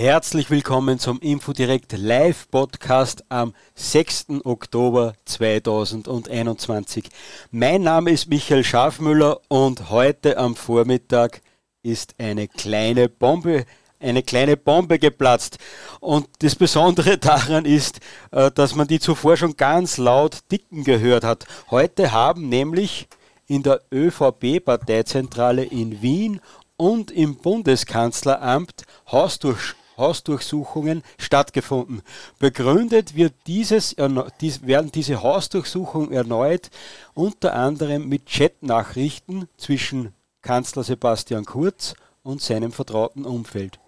Herzlich willkommen zum Infodirect Live Podcast am 6. Oktober 2021. Mein Name ist Michael Schafmüller und heute am Vormittag ist eine kleine Bombe eine kleine Bombe geplatzt. Und das Besondere daran ist, äh, dass man die zuvor schon ganz laut dicken gehört hat. Heute haben nämlich in der ÖVP-Parteizentrale in Wien und im Bundeskanzleramt Hausdurch Hausdurchsuchungen stattgefunden. Begründet wird dieses, dies, werden diese Hausdurchsuchungen erneut unter anderem mit Chatnachrichten zwischen Kanzler Sebastian Kurz und seinem vertrauten Umfeld.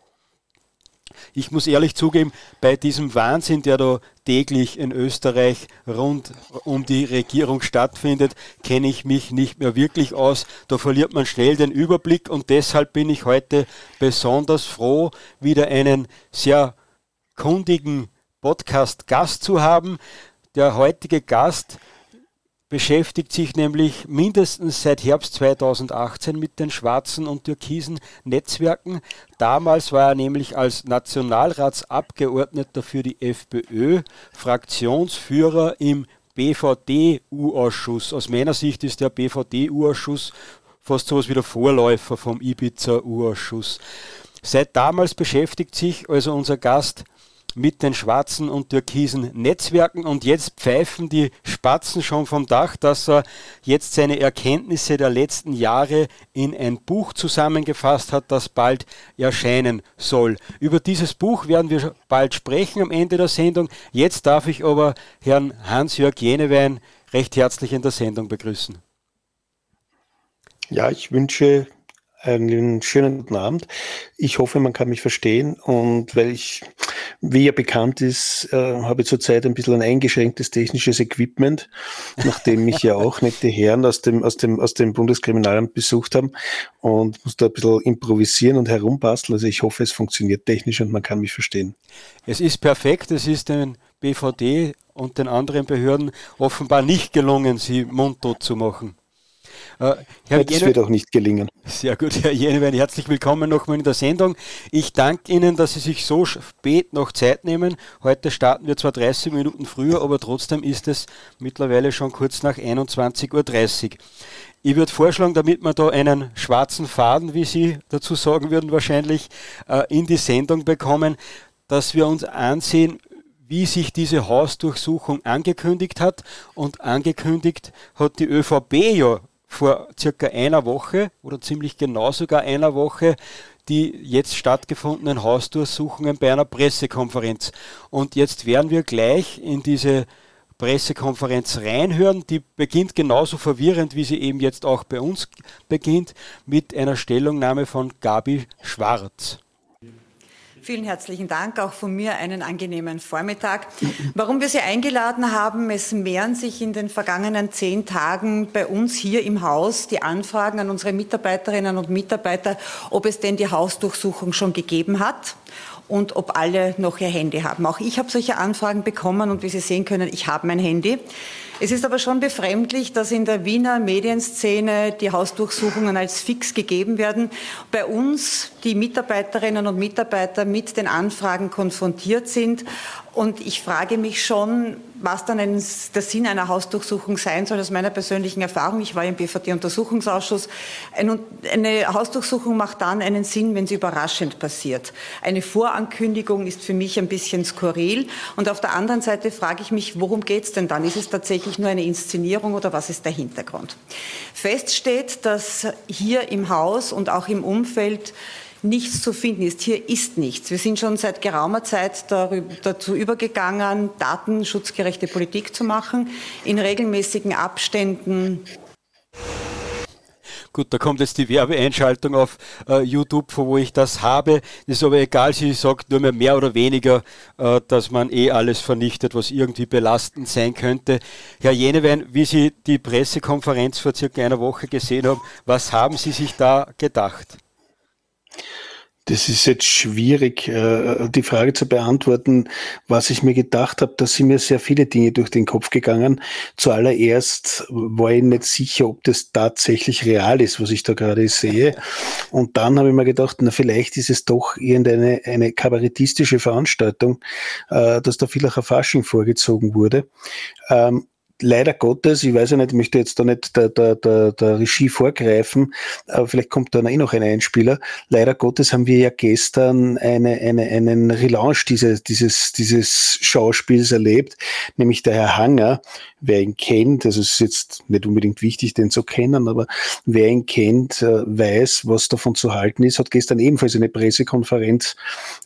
Ich muss ehrlich zugeben, bei diesem Wahnsinn, der da täglich in Österreich rund um die Regierung stattfindet, kenne ich mich nicht mehr wirklich aus. Da verliert man schnell den Überblick und deshalb bin ich heute besonders froh, wieder einen sehr kundigen Podcast-Gast zu haben. Der heutige Gast beschäftigt sich nämlich mindestens seit Herbst 2018 mit den schwarzen und türkisen Netzwerken. Damals war er nämlich als Nationalratsabgeordneter für die FPÖ Fraktionsführer im BVD-U-Ausschuss. Aus meiner Sicht ist der BVD-U-Ausschuss fast so etwas wie der Vorläufer vom Ibiza-U-Ausschuss. Seit damals beschäftigt sich also unser Gast mit den schwarzen und türkisen Netzwerken und jetzt pfeifen die Spatzen schon vom Dach, dass er jetzt seine Erkenntnisse der letzten Jahre in ein Buch zusammengefasst hat, das bald erscheinen soll. Über dieses Buch werden wir bald sprechen am Ende der Sendung. Jetzt darf ich aber Herrn Hans-Jörg Jenewein recht herzlich in der Sendung begrüßen. Ja, ich wünsche einen schönen guten Abend. Ich hoffe, man kann mich verstehen und weil ich, wie ja bekannt ist, äh, habe zurzeit ein bisschen ein eingeschränktes technisches Equipment, nachdem mich ja auch nette Herren aus dem, aus dem, aus dem Bundeskriminalamt besucht haben und muss da ein bisschen improvisieren und herumbasteln. Also ich hoffe, es funktioniert technisch und man kann mich verstehen. Es ist perfekt. Es ist den BVD und den anderen Behörden offenbar nicht gelungen, sie mundtot zu machen. Äh, Herr das Jene, wird auch nicht gelingen. Sehr gut, Herr Jenewein, herzlich willkommen nochmal in der Sendung. Ich danke Ihnen, dass Sie sich so spät noch Zeit nehmen. Heute starten wir zwar 30 Minuten früher, aber trotzdem ist es mittlerweile schon kurz nach 21.30 Uhr. Ich würde vorschlagen, damit wir da einen schwarzen Faden, wie Sie dazu sagen würden, wahrscheinlich äh, in die Sendung bekommen, dass wir uns ansehen, wie sich diese Hausdurchsuchung angekündigt hat. Und angekündigt hat die ÖVP ja vor circa einer Woche oder ziemlich genau sogar einer Woche die jetzt stattgefundenen Hausdurchsuchungen bei einer Pressekonferenz. Und jetzt werden wir gleich in diese Pressekonferenz reinhören. Die beginnt genauso verwirrend, wie sie eben jetzt auch bei uns beginnt, mit einer Stellungnahme von Gabi Schwarz. Vielen herzlichen Dank, auch von mir einen angenehmen Vormittag. Warum wir Sie eingeladen haben, es mehren sich in den vergangenen zehn Tagen bei uns hier im Haus die Anfragen an unsere Mitarbeiterinnen und Mitarbeiter, ob es denn die Hausdurchsuchung schon gegeben hat und ob alle noch ihr Handy haben. Auch ich habe solche Anfragen bekommen und wie Sie sehen können, ich habe mein Handy. Es ist aber schon befremdlich, dass in der Wiener Medienszene die Hausdurchsuchungen als fix gegeben werden. Bei uns die Mitarbeiterinnen und Mitarbeiter mit den Anfragen konfrontiert sind. Und ich frage mich schon, was dann ein, der Sinn einer Hausdurchsuchung sein soll, aus meiner persönlichen Erfahrung. Ich war im BVD-Untersuchungsausschuss. Eine, eine Hausdurchsuchung macht dann einen Sinn, wenn sie überraschend passiert. Eine Vorankündigung ist für mich ein bisschen skurril. Und auf der anderen Seite frage ich mich, worum geht es denn dann? Ist es tatsächlich nur eine Inszenierung oder was ist der Hintergrund? Fest steht, dass hier im Haus und auch im Umfeld nichts zu finden ist. Hier ist nichts. Wir sind schon seit geraumer Zeit darüber, dazu übergegangen, datenschutzgerechte Politik zu machen, in regelmäßigen Abständen Gut, da kommt jetzt die Werbeeinschaltung auf äh, YouTube, wo ich das habe. Ist aber egal, sie sagt nur mehr mehr oder weniger, äh, dass man eh alles vernichtet, was irgendwie belastend sein könnte. Herr Jenewein, wie Sie die Pressekonferenz vor circa einer Woche gesehen haben, was haben Sie sich da gedacht? Das ist jetzt schwierig, äh, die Frage zu beantworten. Was ich mir gedacht habe, da sind mir sehr viele Dinge durch den Kopf gegangen. Zuallererst war ich nicht sicher, ob das tatsächlich real ist, was ich da gerade sehe. Und dann habe ich mir gedacht, na, vielleicht ist es doch irgendeine eine kabarettistische Veranstaltung, äh, dass da vielleicht ein Fasching vorgezogen wurde. Leider Gottes, ich weiß ja nicht, ich möchte jetzt da nicht der, der, der, der Regie vorgreifen, aber vielleicht kommt da eh noch ein Einspieler. Leider Gottes haben wir ja gestern eine, eine, einen Relaunch dieses, dieses, dieses Schauspiels erlebt, nämlich der Herr Hanger, wer ihn kennt, also es ist jetzt nicht unbedingt wichtig, den zu kennen, aber wer ihn kennt, äh, weiß, was davon zu halten ist, hat gestern ebenfalls eine Pressekonferenz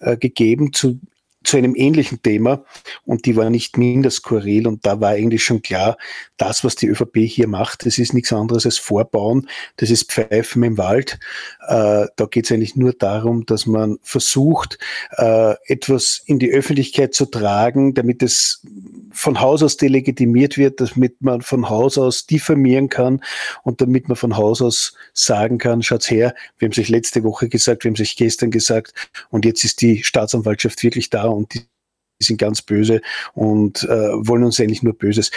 äh, gegeben zu zu einem ähnlichen Thema und die war nicht minder skurril und da war eigentlich schon klar, das, was die ÖVP hier macht, das ist nichts anderes als Vorbauen, das ist Pfeifen im Wald. Äh, da geht es eigentlich nur darum, dass man versucht, äh, etwas in die Öffentlichkeit zu tragen, damit es von Haus aus delegitimiert wird, damit man von Haus aus diffamieren kann und damit man von Haus aus sagen kann, schaut's her, wir haben sich letzte Woche gesagt, wir haben sich gestern gesagt und jetzt ist die Staatsanwaltschaft wirklich da und die sind ganz böse und äh, wollen uns eigentlich nur Böses.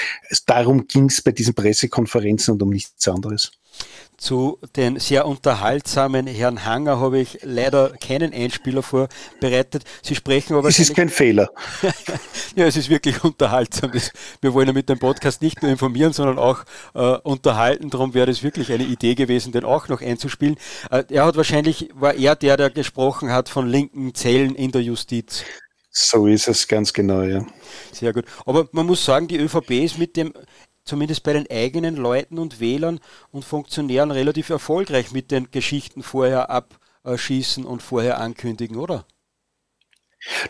Darum ging es bei diesen Pressekonferenzen und um nichts anderes. Zu den sehr unterhaltsamen Herrn Hanger habe ich leider keinen Einspieler vorbereitet. Sie sprechen aber. Es ist kein Fehler. ja, es ist wirklich unterhaltsam. wir wollen ja mit dem Podcast nicht nur informieren, sondern auch äh, unterhalten. Darum wäre es wirklich eine Idee gewesen, den auch noch einzuspielen. Äh, er hat wahrscheinlich, war er der, der gesprochen hat von linken Zellen in der Justiz. So ist es ganz genau, ja. Sehr gut. Aber man muss sagen, die ÖVP ist mit dem, zumindest bei den eigenen Leuten und Wählern und Funktionären relativ erfolgreich mit den Geschichten vorher abschießen und vorher ankündigen, oder?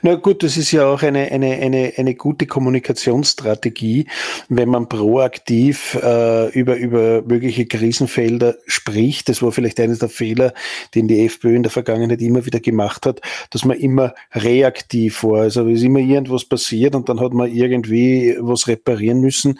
Na gut, das ist ja auch eine, eine, eine, eine gute Kommunikationsstrategie, wenn man proaktiv äh, über, über mögliche Krisenfelder spricht. Das war vielleicht eines der Fehler, den die FPÖ in der Vergangenheit immer wieder gemacht hat, dass man immer reaktiv war. Also ist immer irgendwas passiert und dann hat man irgendwie was reparieren müssen.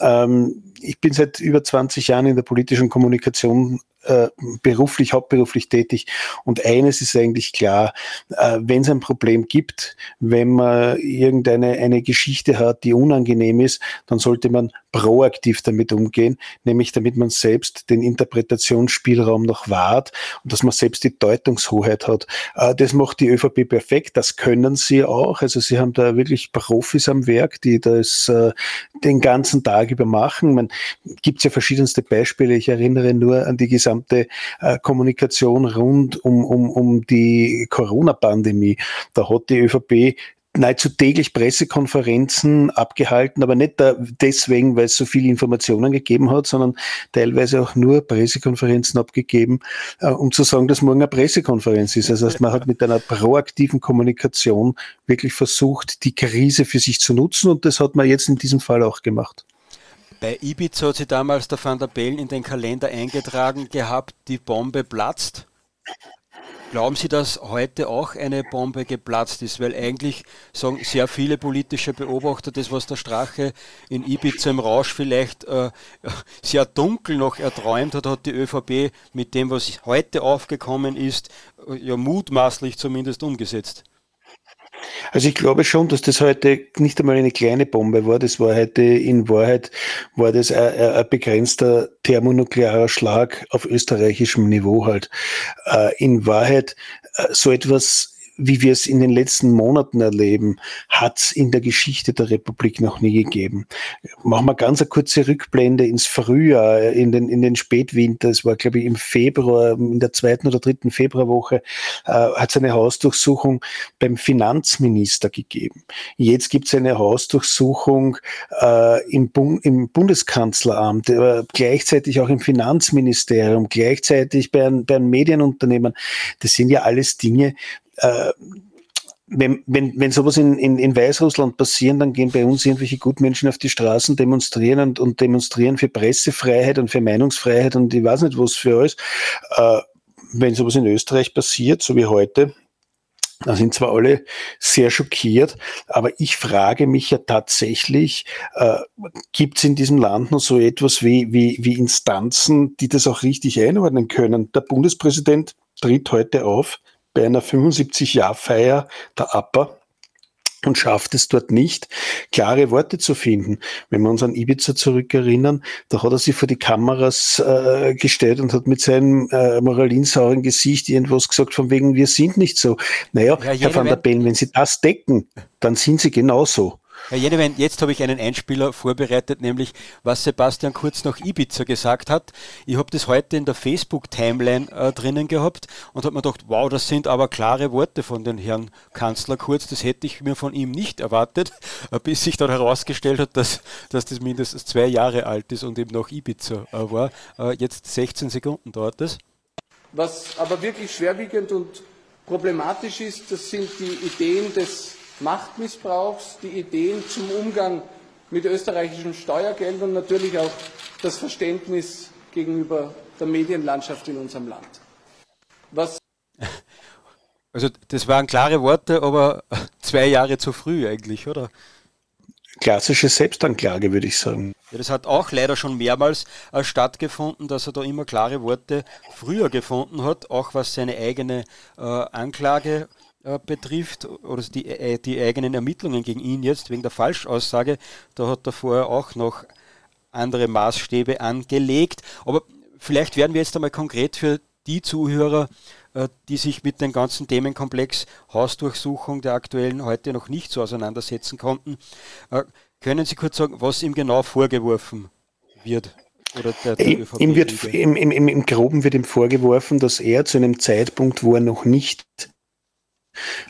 Ähm, ich bin seit über 20 Jahren in der politischen Kommunikation äh, beruflich, hauptberuflich tätig. Und eines ist eigentlich klar, äh, wenn es ein Problem gibt, wenn man irgendeine eine Geschichte hat, die unangenehm ist, dann sollte man proaktiv damit umgehen, nämlich damit man selbst den Interpretationsspielraum noch wahrt und dass man selbst die Deutungshoheit hat. Äh, das macht die ÖVP perfekt, das können sie auch. Also sie haben da wirklich Profis am Werk, die das äh, den ganzen Tag über machen. Man gibt ja verschiedenste Beispiele. Ich erinnere nur an die gesamte äh, Kommunikation rund um, um, um die Corona-Pandemie. Da hat die ÖVP nahezu täglich Pressekonferenzen abgehalten, aber nicht deswegen, weil es so viele Informationen gegeben hat, sondern teilweise auch nur Pressekonferenzen abgegeben, äh, um zu sagen, dass morgen eine Pressekonferenz ist. Also man hat mit einer proaktiven Kommunikation wirklich versucht, die Krise für sich zu nutzen und das hat man jetzt in diesem Fall auch gemacht. Bei Ibiza hat sie damals der Van der Bellen in den Kalender eingetragen gehabt, die Bombe platzt. Glauben Sie, dass heute auch eine Bombe geplatzt ist? Weil eigentlich sagen sehr viele politische Beobachter, das, was der Strache in Ibiza im Rausch vielleicht äh, sehr dunkel noch erträumt hat, hat die ÖVP mit dem, was heute aufgekommen ist, äh, ja mutmaßlich zumindest umgesetzt. Also ich glaube schon, dass das heute nicht einmal eine kleine Bombe war. Das war heute in Wahrheit war das ein, ein begrenzter thermonuklearer Schlag auf österreichischem Niveau halt. Äh, in Wahrheit äh, so etwas wie wir es in den letzten Monaten erleben, hat es in der Geschichte der Republik noch nie gegeben. Machen wir ganz eine kurze Rückblende ins Frühjahr, in den, in den Spätwinter. Es war, glaube ich, im Februar, in der zweiten oder dritten Februarwoche, äh, hat es eine Hausdurchsuchung beim Finanzminister gegeben. Jetzt gibt es eine Hausdurchsuchung äh, im, Bund, im Bundeskanzleramt, äh, gleichzeitig auch im Finanzministerium, gleichzeitig bei, bei einem Medienunternehmen. Das sind ja alles Dinge, äh, wenn, wenn, wenn sowas in, in, in Weißrussland passieren, dann gehen bei uns irgendwelche Gutmenschen auf die Straßen, demonstrieren und, und demonstrieren für Pressefreiheit und für Meinungsfreiheit und ich weiß nicht was für alles. Äh, wenn sowas in Österreich passiert, so wie heute, da sind zwar alle sehr schockiert, aber ich frage mich ja tatsächlich, äh, gibt es in diesem Land noch so etwas wie, wie, wie Instanzen, die das auch richtig einordnen können? Der Bundespräsident tritt heute auf bei einer 75-Jahr-Feier der APA und schafft es dort nicht, klare Worte zu finden. Wenn wir uns an Ibiza zurückerinnern, da hat er sich vor die Kameras äh, gestellt und hat mit seinem äh, moralinsauren Gesicht irgendwas gesagt, von wegen, wir sind nicht so. Naja, ja, Herr van der Bellen, wenn Sie das decken, dann sind Sie genauso. Herr Jenewein, jetzt habe ich einen Einspieler vorbereitet, nämlich was Sebastian Kurz nach Ibiza gesagt hat. Ich habe das heute in der Facebook-Timeline äh, drinnen gehabt und habe mir gedacht, wow, das sind aber klare Worte von den Herrn Kanzler Kurz. Das hätte ich mir von ihm nicht erwartet, äh, bis sich dann herausgestellt hat, dass, dass das mindestens zwei Jahre alt ist und eben nach Ibiza äh, war. Äh, jetzt 16 Sekunden dauert das. Was aber wirklich schwerwiegend und problematisch ist, das sind die Ideen des Machtmissbrauchs, die Ideen zum Umgang mit österreichischem Steuergeld und natürlich auch das Verständnis gegenüber der Medienlandschaft in unserem Land. Was also das waren klare Worte, aber zwei Jahre zu früh eigentlich, oder? Klassische Selbstanklage, würde ich sagen. Ja, das hat auch leider schon mehrmals äh, stattgefunden, dass er da immer klare Worte früher gefunden hat, auch was seine eigene äh, Anklage äh, betrifft oder die, äh, die eigenen Ermittlungen gegen ihn jetzt wegen der Falschaussage, da hat er vorher auch noch andere Maßstäbe angelegt. Aber vielleicht werden wir jetzt einmal konkret für die Zuhörer, äh, die sich mit dem ganzen Themenkomplex Hausdurchsuchung der aktuellen heute noch nicht so auseinandersetzen konnten. Können Sie kurz sagen, was ihm genau vorgeworfen wird? Der ihm wird, im, im, Im Groben wird ihm vorgeworfen, dass er zu einem Zeitpunkt, wo er noch nicht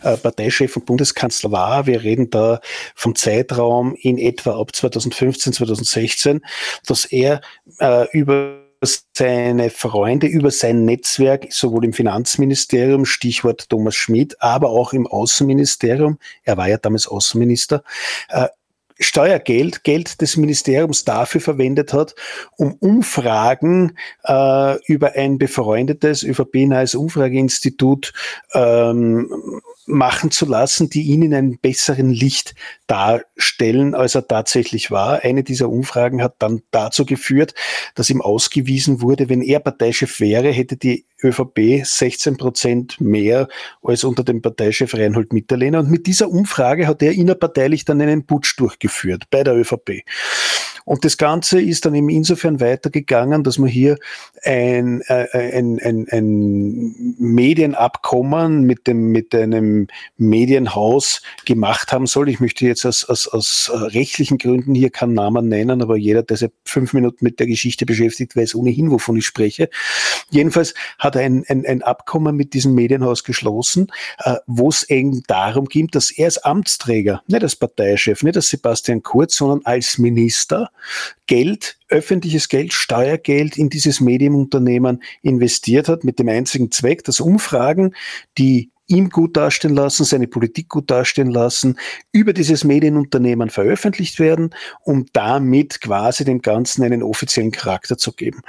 Parteichef und Bundeskanzler war. Wir reden da vom Zeitraum in etwa ab 2015, 2016, dass er äh, über seine Freunde, über sein Netzwerk, sowohl im Finanzministerium, Stichwort Thomas Schmidt, aber auch im Außenministerium, er war ja damals Außenminister, äh, Steuergeld, Geld des Ministeriums dafür verwendet hat, um Umfragen äh, über ein befreundetes ÖVP-nahes Umfrageinstitut ähm, machen zu lassen, die ihn in einem besseren Licht darstellen, als er tatsächlich war. Eine dieser Umfragen hat dann dazu geführt, dass ihm ausgewiesen wurde, wenn er Parteichef wäre, hätte die ÖVP 16 Prozent mehr als unter dem Parteichef Reinhold Mitterlehner. Und mit dieser Umfrage hat er innerparteilich dann einen Putsch durchgeführt bei der ÖVP. Und das Ganze ist dann eben insofern weitergegangen, dass man hier ein, äh, ein, ein, ein Medienabkommen mit, dem, mit einem Medienhaus gemacht haben soll. Ich möchte jetzt aus, aus, aus rechtlichen Gründen hier keinen Namen nennen, aber jeder, der sich fünf Minuten mit der Geschichte beschäftigt, weiß ohnehin, wovon ich spreche. Jedenfalls hat er ein, ein, ein Abkommen mit diesem Medienhaus geschlossen, äh, wo es eben darum ging, dass er als Amtsträger, nicht als Parteichef, nicht als Sebastian Kurz, sondern als Minister Geld, öffentliches Geld, Steuergeld in dieses Medienunternehmen investiert hat, mit dem einzigen Zweck, dass Umfragen, die ihm gut dastehen lassen, seine Politik gut dastehen lassen, über dieses Medienunternehmen veröffentlicht werden, um damit quasi dem Ganzen einen offiziellen Charakter zu geben.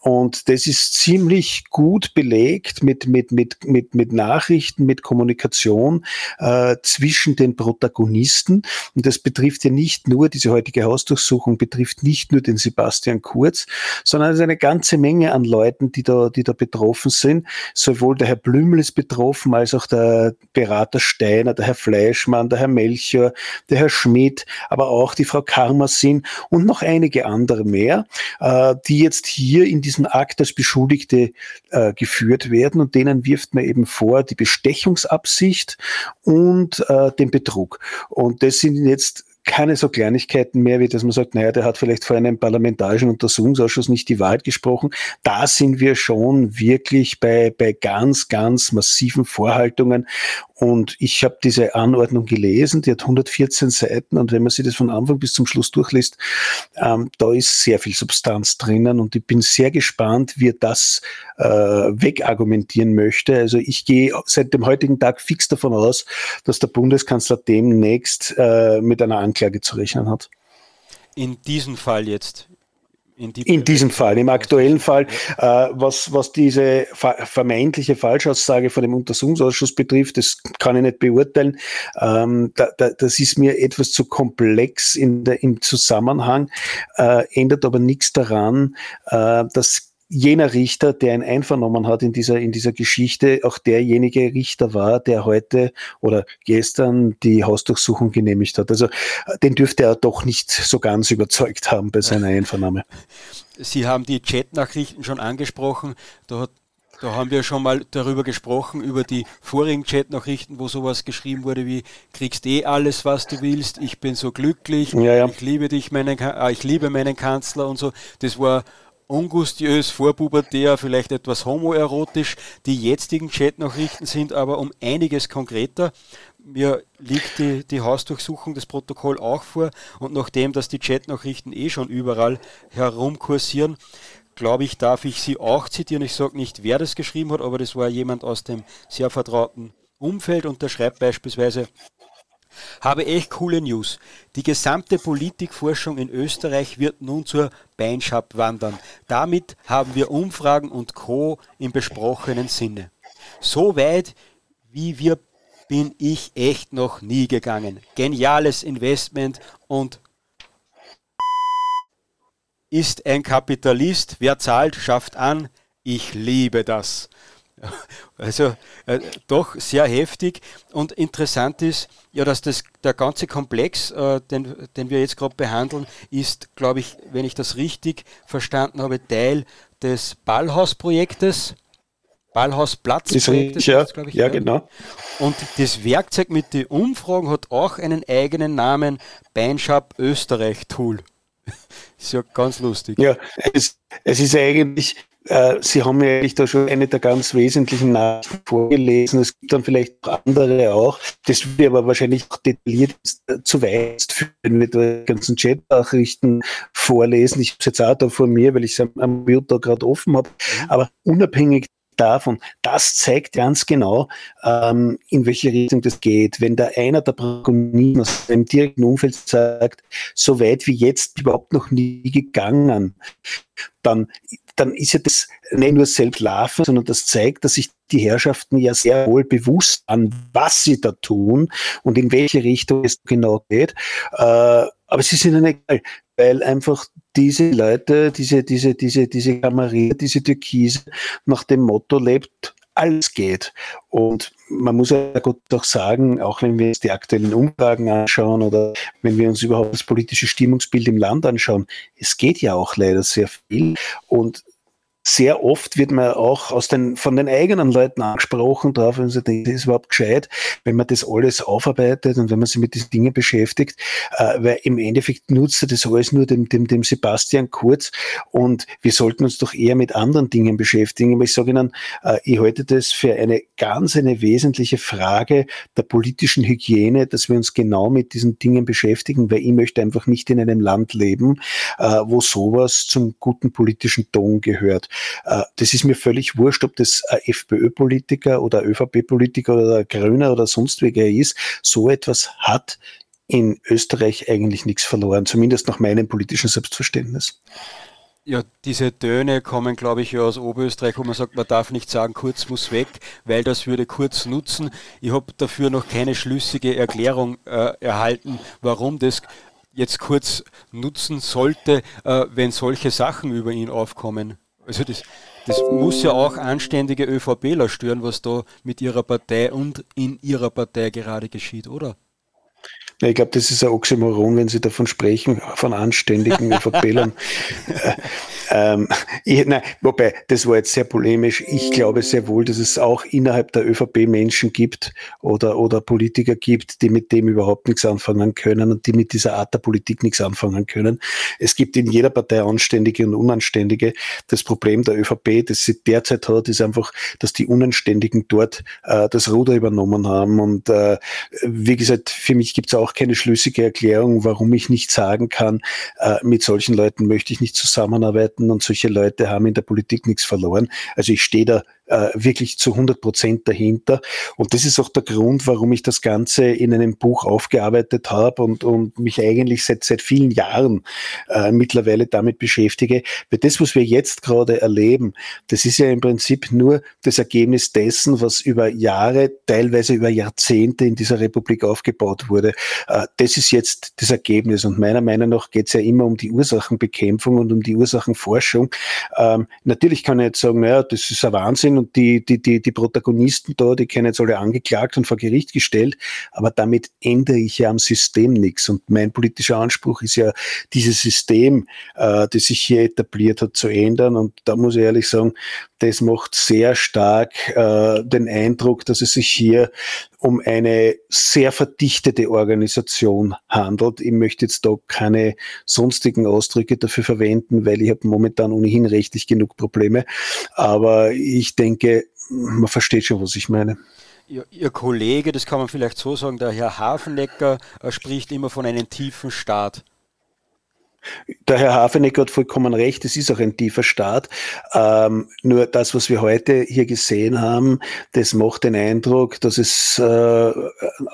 Und das ist ziemlich gut belegt mit, mit, mit, mit, mit Nachrichten, mit Kommunikation äh, zwischen den Protagonisten. Und das betrifft ja nicht nur, diese heutige Hausdurchsuchung betrifft nicht nur den Sebastian Kurz, sondern es ist eine ganze Menge an Leuten, die da, die da betroffen sind. Sowohl der Herr Blümel ist betroffen, als auch der Berater Steiner, der Herr Fleischmann, der Herr Melchior, der Herr Schmidt, aber auch die Frau Karmasin und noch einige andere mehr, äh, die jetzt hier in diesem Akt als Beschuldigte äh, geführt werden und denen wirft man eben vor die Bestechungsabsicht und äh, den Betrug. Und das sind jetzt keine so Kleinigkeiten mehr, wie dass man sagt, naja, der hat vielleicht vor einem parlamentarischen Untersuchungsausschuss nicht die Wahrheit gesprochen. Da sind wir schon wirklich bei, bei ganz, ganz massiven Vorhaltungen. Und ich habe diese Anordnung gelesen, die hat 114 Seiten und wenn man sich das von Anfang bis zum Schluss durchliest, ähm, da ist sehr viel Substanz drinnen und ich bin sehr gespannt, wie er das äh, wegargumentieren möchte. Also ich gehe seit dem heutigen Tag fix davon aus, dass der Bundeskanzler demnächst äh, mit einer Anklage zu rechnen hat. In diesem Fall jetzt, in, die in diesem Fall, im aktuellen Fall, äh, was, was diese vermeintliche Falschaussage von dem Untersuchungsausschuss betrifft, das kann ich nicht beurteilen. Ähm, da, da, das ist mir etwas zu komplex in der, im Zusammenhang, äh, ändert aber nichts daran, äh, dass jener Richter, der ihn einvernommen hat in dieser, in dieser Geschichte, auch derjenige Richter war, der heute oder gestern die Hausdurchsuchung genehmigt hat. Also äh, den dürfte er doch nicht so ganz überzeugt haben bei seiner Einvernahme. Sie haben die Chatnachrichten schon angesprochen. Da hat da haben wir schon mal darüber gesprochen, über die vorigen Chatnachrichten, wo sowas geschrieben wurde wie, kriegst eh alles, was du willst, ich bin so glücklich, ja, ja. ich liebe dich, meinen, äh, ich liebe meinen Kanzler und so. Das war ungustiös, vorpubertär, vielleicht etwas homoerotisch. Die jetzigen Chatnachrichten sind aber um einiges konkreter. Mir liegt die, die Hausdurchsuchung, das Protokoll auch vor und nachdem, dass die Chatnachrichten eh schon überall herumkursieren, glaube ich, darf ich sie auch zitieren. Ich sage nicht, wer das geschrieben hat, aber das war jemand aus dem sehr vertrauten Umfeld und der schreibt beispielsweise, habe echt coole News. Die gesamte Politikforschung in Österreich wird nun zur Beinschab wandern. Damit haben wir Umfragen und Co. im besprochenen Sinne. So weit, wie wir bin ich echt noch nie gegangen. Geniales Investment und ist ein Kapitalist. Wer zahlt, schafft an. Ich liebe das. Also äh, doch sehr heftig und interessant ist, ja, dass das, der ganze Komplex, äh, den, den wir jetzt gerade behandeln, ist, glaube ich, wenn ich das richtig verstanden habe, Teil des Ballhausprojektes. Ballhausplatzprojektes, ja, ich, ja, genau. Und das Werkzeug mit den Umfragen hat auch einen eigenen Namen, Beinschab Österreich Tool. ist ja ganz lustig. Ja, es, es ist eigentlich, Sie haben ja eigentlich da schon eine der ganz wesentlichen Nachrichten vorgelesen. Es gibt dann vielleicht andere auch. Das würde aber wahrscheinlich auch detailliert zu weit führen, wenn wir die ganzen Chat-Nachrichten vorlesen. Ich habe es jetzt auch da vor mir, weil ich es am, da gerade offen habe. Mhm. Aber unabhängig davon. Das zeigt ganz genau, ähm, in welche Richtung das geht. Wenn da einer der Protagonisten aus dem direkten Umfeld sagt, so weit wie jetzt überhaupt noch nie gegangen, dann dann ist ja das nicht nur selbst laufen, sondern das zeigt, dass sich die Herrschaften ja sehr wohl bewusst an, was sie da tun und in welche Richtung es genau geht. Äh, aber es ist ihnen egal, weil einfach diese Leute, diese, diese, diese, diese Kamerier, diese Türkise nach dem Motto lebt, alles geht. Und man muss ja gut auch sagen, auch wenn wir uns die aktuellen Umfragen anschauen oder wenn wir uns überhaupt das politische Stimmungsbild im Land anschauen, es geht ja auch leider sehr viel. Und sehr oft wird man auch aus den, von den eigenen Leuten angesprochen darauf, wenn sie denken, das ist überhaupt gescheit, wenn man das alles aufarbeitet und wenn man sich mit diesen Dingen beschäftigt, äh, weil im Endeffekt nutzt das alles nur dem, dem, dem Sebastian Kurz und wir sollten uns doch eher mit anderen Dingen beschäftigen. Aber ich sage Ihnen, äh, ich halte das für eine ganz eine wesentliche Frage der politischen Hygiene, dass wir uns genau mit diesen Dingen beschäftigen, weil ich möchte einfach nicht in einem Land leben, äh, wo sowas zum guten politischen Ton gehört. Äh, das ist mir völlig wurscht, ob das ein FPÖ-Politiker oder ÖVP-Politiker oder Grüner oder sonst wer ist. So etwas hat in Österreich eigentlich nichts verloren, zumindest nach meinem politischen Selbstverständnis. Ja, diese Töne kommen, glaube ich, ja aus Oberösterreich, wo man sagt, man darf nicht sagen, Kurz muss weg, weil das würde Kurz nutzen. Ich habe dafür noch keine schlüssige Erklärung äh, erhalten, warum das jetzt Kurz nutzen sollte, äh, wenn solche Sachen über ihn aufkommen. Also das, das muss ja auch anständige ÖVPler stören, was da mit ihrer Partei und in ihrer Partei gerade geschieht, oder? Ich glaube, das ist ein Oxymoron, wenn Sie davon sprechen, von anständigen ÖVPlern. Äh, ähm, ich, nein, wobei, das war jetzt sehr polemisch. Ich glaube sehr wohl, dass es auch innerhalb der ÖVP Menschen gibt oder, oder Politiker gibt, die mit dem überhaupt nichts anfangen können und die mit dieser Art der Politik nichts anfangen können. Es gibt in jeder Partei Anständige und Unanständige. Das Problem der ÖVP, das sie derzeit hat, ist einfach, dass die Unanständigen dort äh, das Ruder übernommen haben. Und äh, wie gesagt, für mich gibt es auch auch keine schlüssige Erklärung, warum ich nicht sagen kann, äh, mit solchen Leuten möchte ich nicht zusammenarbeiten und solche Leute haben in der Politik nichts verloren. Also ich stehe da äh, wirklich zu 100 Prozent dahinter. Und das ist auch der Grund, warum ich das Ganze in einem Buch aufgearbeitet habe und, und mich eigentlich seit, seit vielen Jahren äh, mittlerweile damit beschäftige. Weil das, was wir jetzt gerade erleben, das ist ja im Prinzip nur das Ergebnis dessen, was über Jahre, teilweise über Jahrzehnte in dieser Republik aufgebaut wurde. Äh, das ist jetzt das Ergebnis. Und meiner Meinung nach geht es ja immer um die Ursachenbekämpfung und um die Ursachenforschung. Ähm, natürlich kann ich jetzt sagen, naja, das ist ein Wahnsinn und die, die, die, die Protagonisten da, die können jetzt alle angeklagt und vor Gericht gestellt, aber damit ändere ich ja am System nichts. Und mein politischer Anspruch ist ja, dieses System, äh, das sich hier etabliert hat, zu ändern. Und da muss ich ehrlich sagen, das macht sehr stark äh, den Eindruck, dass es sich hier um eine sehr verdichtete Organisation handelt. Ich möchte jetzt da keine sonstigen Ausdrücke dafür verwenden, weil ich habe momentan ohnehin rechtlich genug Probleme. Aber ich denke, man versteht schon, was ich meine. Ihr, Kollege, das kann man vielleicht so sagen, der Herr Hafenlecker, spricht immer von einem tiefen Staat. Der Herr Hafenecker hat vollkommen recht, es ist auch ein tiefer Staat. Ähm, nur das, was wir heute hier gesehen haben, das macht den Eindruck, dass es äh,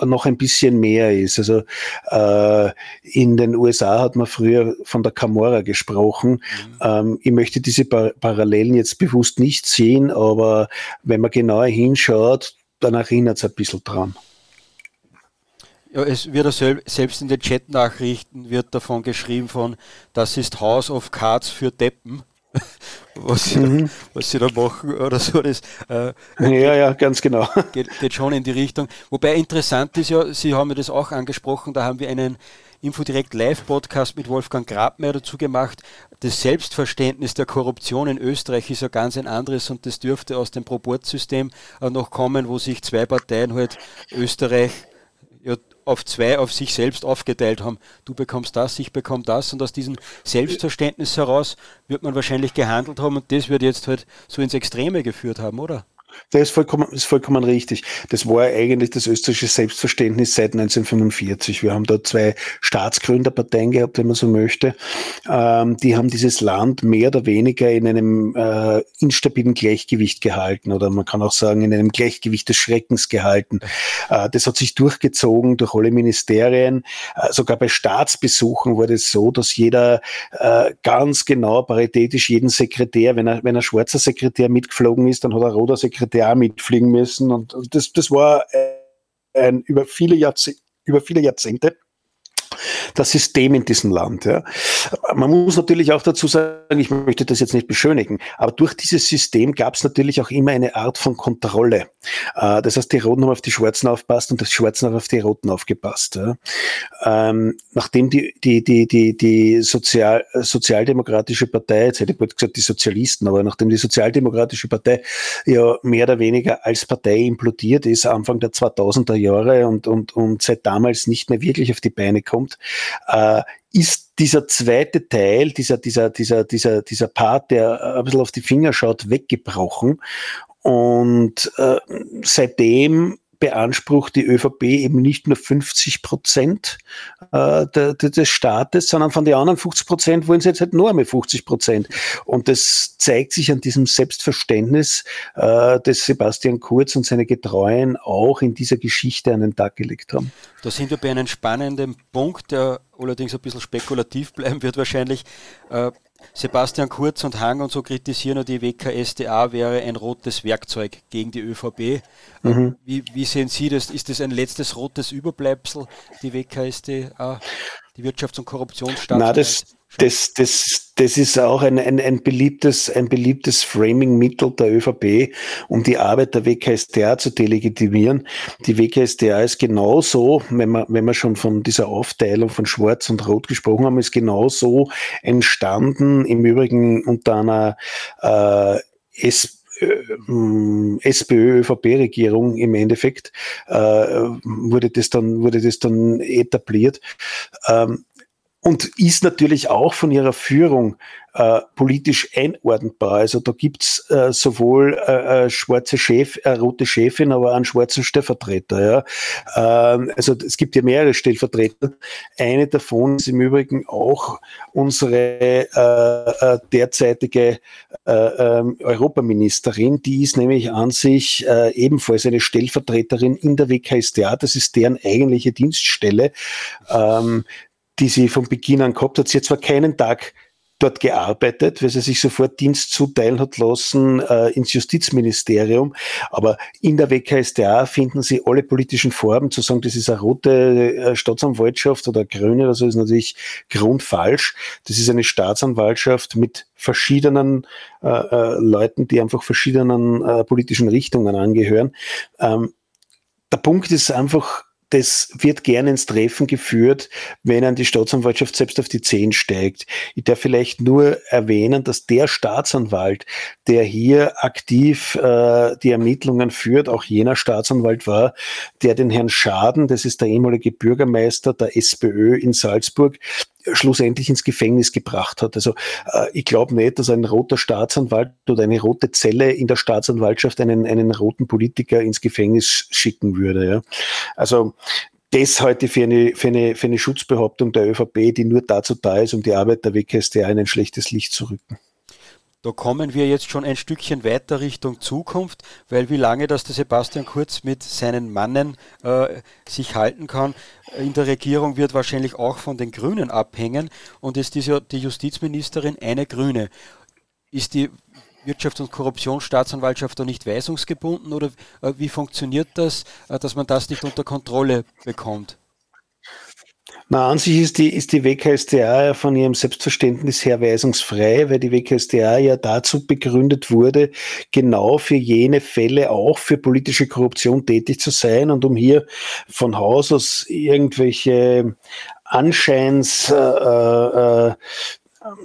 noch ein bisschen mehr ist. Also äh, in den USA hat man früher von der Camorra gesprochen. Mhm. Ähm, ich möchte diese Par Parallelen jetzt bewusst nicht sehen, aber wenn man genauer hinschaut, dann erinnert es ein bisschen dran. Ja, es wird selbst in den Chat-Nachrichten wird davon geschrieben von, das ist House of Cards für Deppen. was, sie, mhm. was sie da machen oder so. Das, äh, ja, ja, ganz genau. Geht, geht, schon in die Richtung. Wobei interessant ist ja, Sie haben mir das auch angesprochen, da haben wir einen Infodirect Live-Podcast mit Wolfgang Grabmeier dazu gemacht. Das Selbstverständnis der Korruption in Österreich ist ja ganz ein anderes und das dürfte aus dem Proportsystem noch kommen, wo sich zwei Parteien halt Österreich ja, auf zwei auf sich selbst aufgeteilt haben. Du bekommst das, ich bekomme das und aus diesem Selbstverständnis heraus wird man wahrscheinlich gehandelt haben und das wird jetzt halt so ins Extreme geführt haben, oder? Das ist vollkommen, ist vollkommen richtig. Das war eigentlich das österreichische Selbstverständnis seit 1945. Wir haben da zwei Staatsgründerparteien gehabt, wenn man so möchte. Ähm, die haben dieses Land mehr oder weniger in einem äh, instabilen Gleichgewicht gehalten oder man kann auch sagen in einem Gleichgewicht des Schreckens gehalten. Äh, das hat sich durchgezogen durch alle Ministerien. Äh, sogar bei Staatsbesuchen war das so, dass jeder äh, ganz genau paritätisch jeden Sekretär, wenn er, wenn ein schwarzer Sekretär mitgeflogen ist, dann hat er roter Sekretär Sekretär mitfliegen müssen. Und das, das war ein, über, viele Jahrzehnte, über viele Jahrzehnte das System in diesem Land. Ja. Man muss natürlich auch dazu sagen, ich möchte das jetzt nicht beschönigen, aber durch dieses System gab es natürlich auch immer eine Art von Kontrolle. Äh, das heißt, die Roten haben auf die Schwarzen aufpasst und die Schwarzen haben auf die Roten aufgepasst. Ja. Ähm, nachdem die, die, die, die, die Sozial, Sozialdemokratische Partei, jetzt hätte ich gesagt die Sozialisten, aber nachdem die Sozialdemokratische Partei ja mehr oder weniger als Partei implodiert ist, Anfang der 2000er Jahre und, und, und seit damals nicht mehr wirklich auf die Beine kommt, äh, ist dieser zweite Teil, dieser, dieser, dieser, dieser, dieser Part, der ein bisschen auf die Finger schaut, weggebrochen. Und äh, seitdem beansprucht die ÖVP eben nicht nur 50 Prozent äh, des Staates, sondern von den anderen 50 Prozent wollen sie jetzt halt nur einmal 50 Prozent. Und das zeigt sich an diesem Selbstverständnis, äh, das Sebastian Kurz und seine Getreuen auch in dieser Geschichte an den Tag gelegt haben. Da sind wir bei einem spannenden Punkt, der allerdings ein bisschen spekulativ bleiben wird wahrscheinlich. Äh, Sebastian Kurz und Hang und so kritisieren, die WKSDA wäre ein rotes Werkzeug gegen die ÖVP. Mhm. Wie, wie, sehen Sie das? Ist das ein letztes rotes Überbleibsel, die WKSDA, die Wirtschafts- und Korruptionsstaatsanwalt? Das, das, das, ist auch ein, ein, ein, beliebtes, ein beliebtes Framing-Mittel der ÖVP, um die Arbeit der WKStA zu delegitimieren. Die WKStA ist genauso, wenn wir, wenn wir schon von dieser Aufteilung von Schwarz und Rot gesprochen haben, ist genauso entstanden, im Übrigen unter einer äh, S SPÖ-ÖVP-Regierung im Endeffekt äh, wurde das dann wurde das dann etabliert. Ähm, und ist natürlich auch von ihrer Führung äh, politisch einordnbar. Also da gibt's äh, sowohl äh, äh, schwarze Chef, äh, rote Chefin, aber einen schwarzen Stellvertreter. Ja? Ähm, also es gibt ja mehrere Stellvertreter. Eine davon ist im Übrigen auch unsere äh, äh, derzeitige äh, äh, Europaministerin. Die ist nämlich an sich äh, ebenfalls eine Stellvertreterin in der WKStA. Das ist deren eigentliche Dienststelle. Ähm, die sie von Beginn an gehabt hat. Sie hat zwar keinen Tag dort gearbeitet, weil sie sich sofort Dienst zuteilen hat lassen äh, ins Justizministerium. Aber in der WKStA finden Sie alle politischen Formen. Zu sagen, das ist eine rote äh, Staatsanwaltschaft oder grüne oder so, ist natürlich grundfalsch. Das ist eine Staatsanwaltschaft mit verschiedenen äh, äh, Leuten, die einfach verschiedenen äh, politischen Richtungen angehören. Ähm, der Punkt ist einfach, das wird gerne ins Treffen geführt, wenn an die Staatsanwaltschaft selbst auf die Zehen steigt. Ich darf vielleicht nur erwähnen, dass der Staatsanwalt, der hier aktiv äh, die Ermittlungen führt, auch jener Staatsanwalt war, der den Herrn Schaden, das ist der ehemalige Bürgermeister der SPÖ in Salzburg, schlussendlich ins Gefängnis gebracht hat. Also äh, ich glaube nicht, dass ein roter Staatsanwalt oder eine rote Zelle in der Staatsanwaltschaft einen, einen roten Politiker ins Gefängnis schicken würde. Ja. Also das heute für eine, für, eine, für eine Schutzbehauptung der ÖVP, die nur dazu da ist, um die Arbeit der WKStA in ein schlechtes Licht zu rücken. Da kommen wir jetzt schon ein Stückchen weiter Richtung Zukunft, weil wie lange das der Sebastian Kurz mit seinen Mannen äh, sich halten kann, in der Regierung wird wahrscheinlich auch von den Grünen abhängen. Und ist ja die Justizministerin eine Grüne. Ist die Wirtschafts- und Korruptionsstaatsanwaltschaft da nicht weisungsgebunden oder äh, wie funktioniert das, äh, dass man das nicht unter Kontrolle bekommt? Na, an sich ist die, ist die WKStA ja von ihrem Selbstverständnis her weisungsfrei, weil die WKStA ja dazu begründet wurde, genau für jene Fälle auch für politische Korruption tätig zu sein und um hier von Haus aus irgendwelche Anscheins, äh, äh,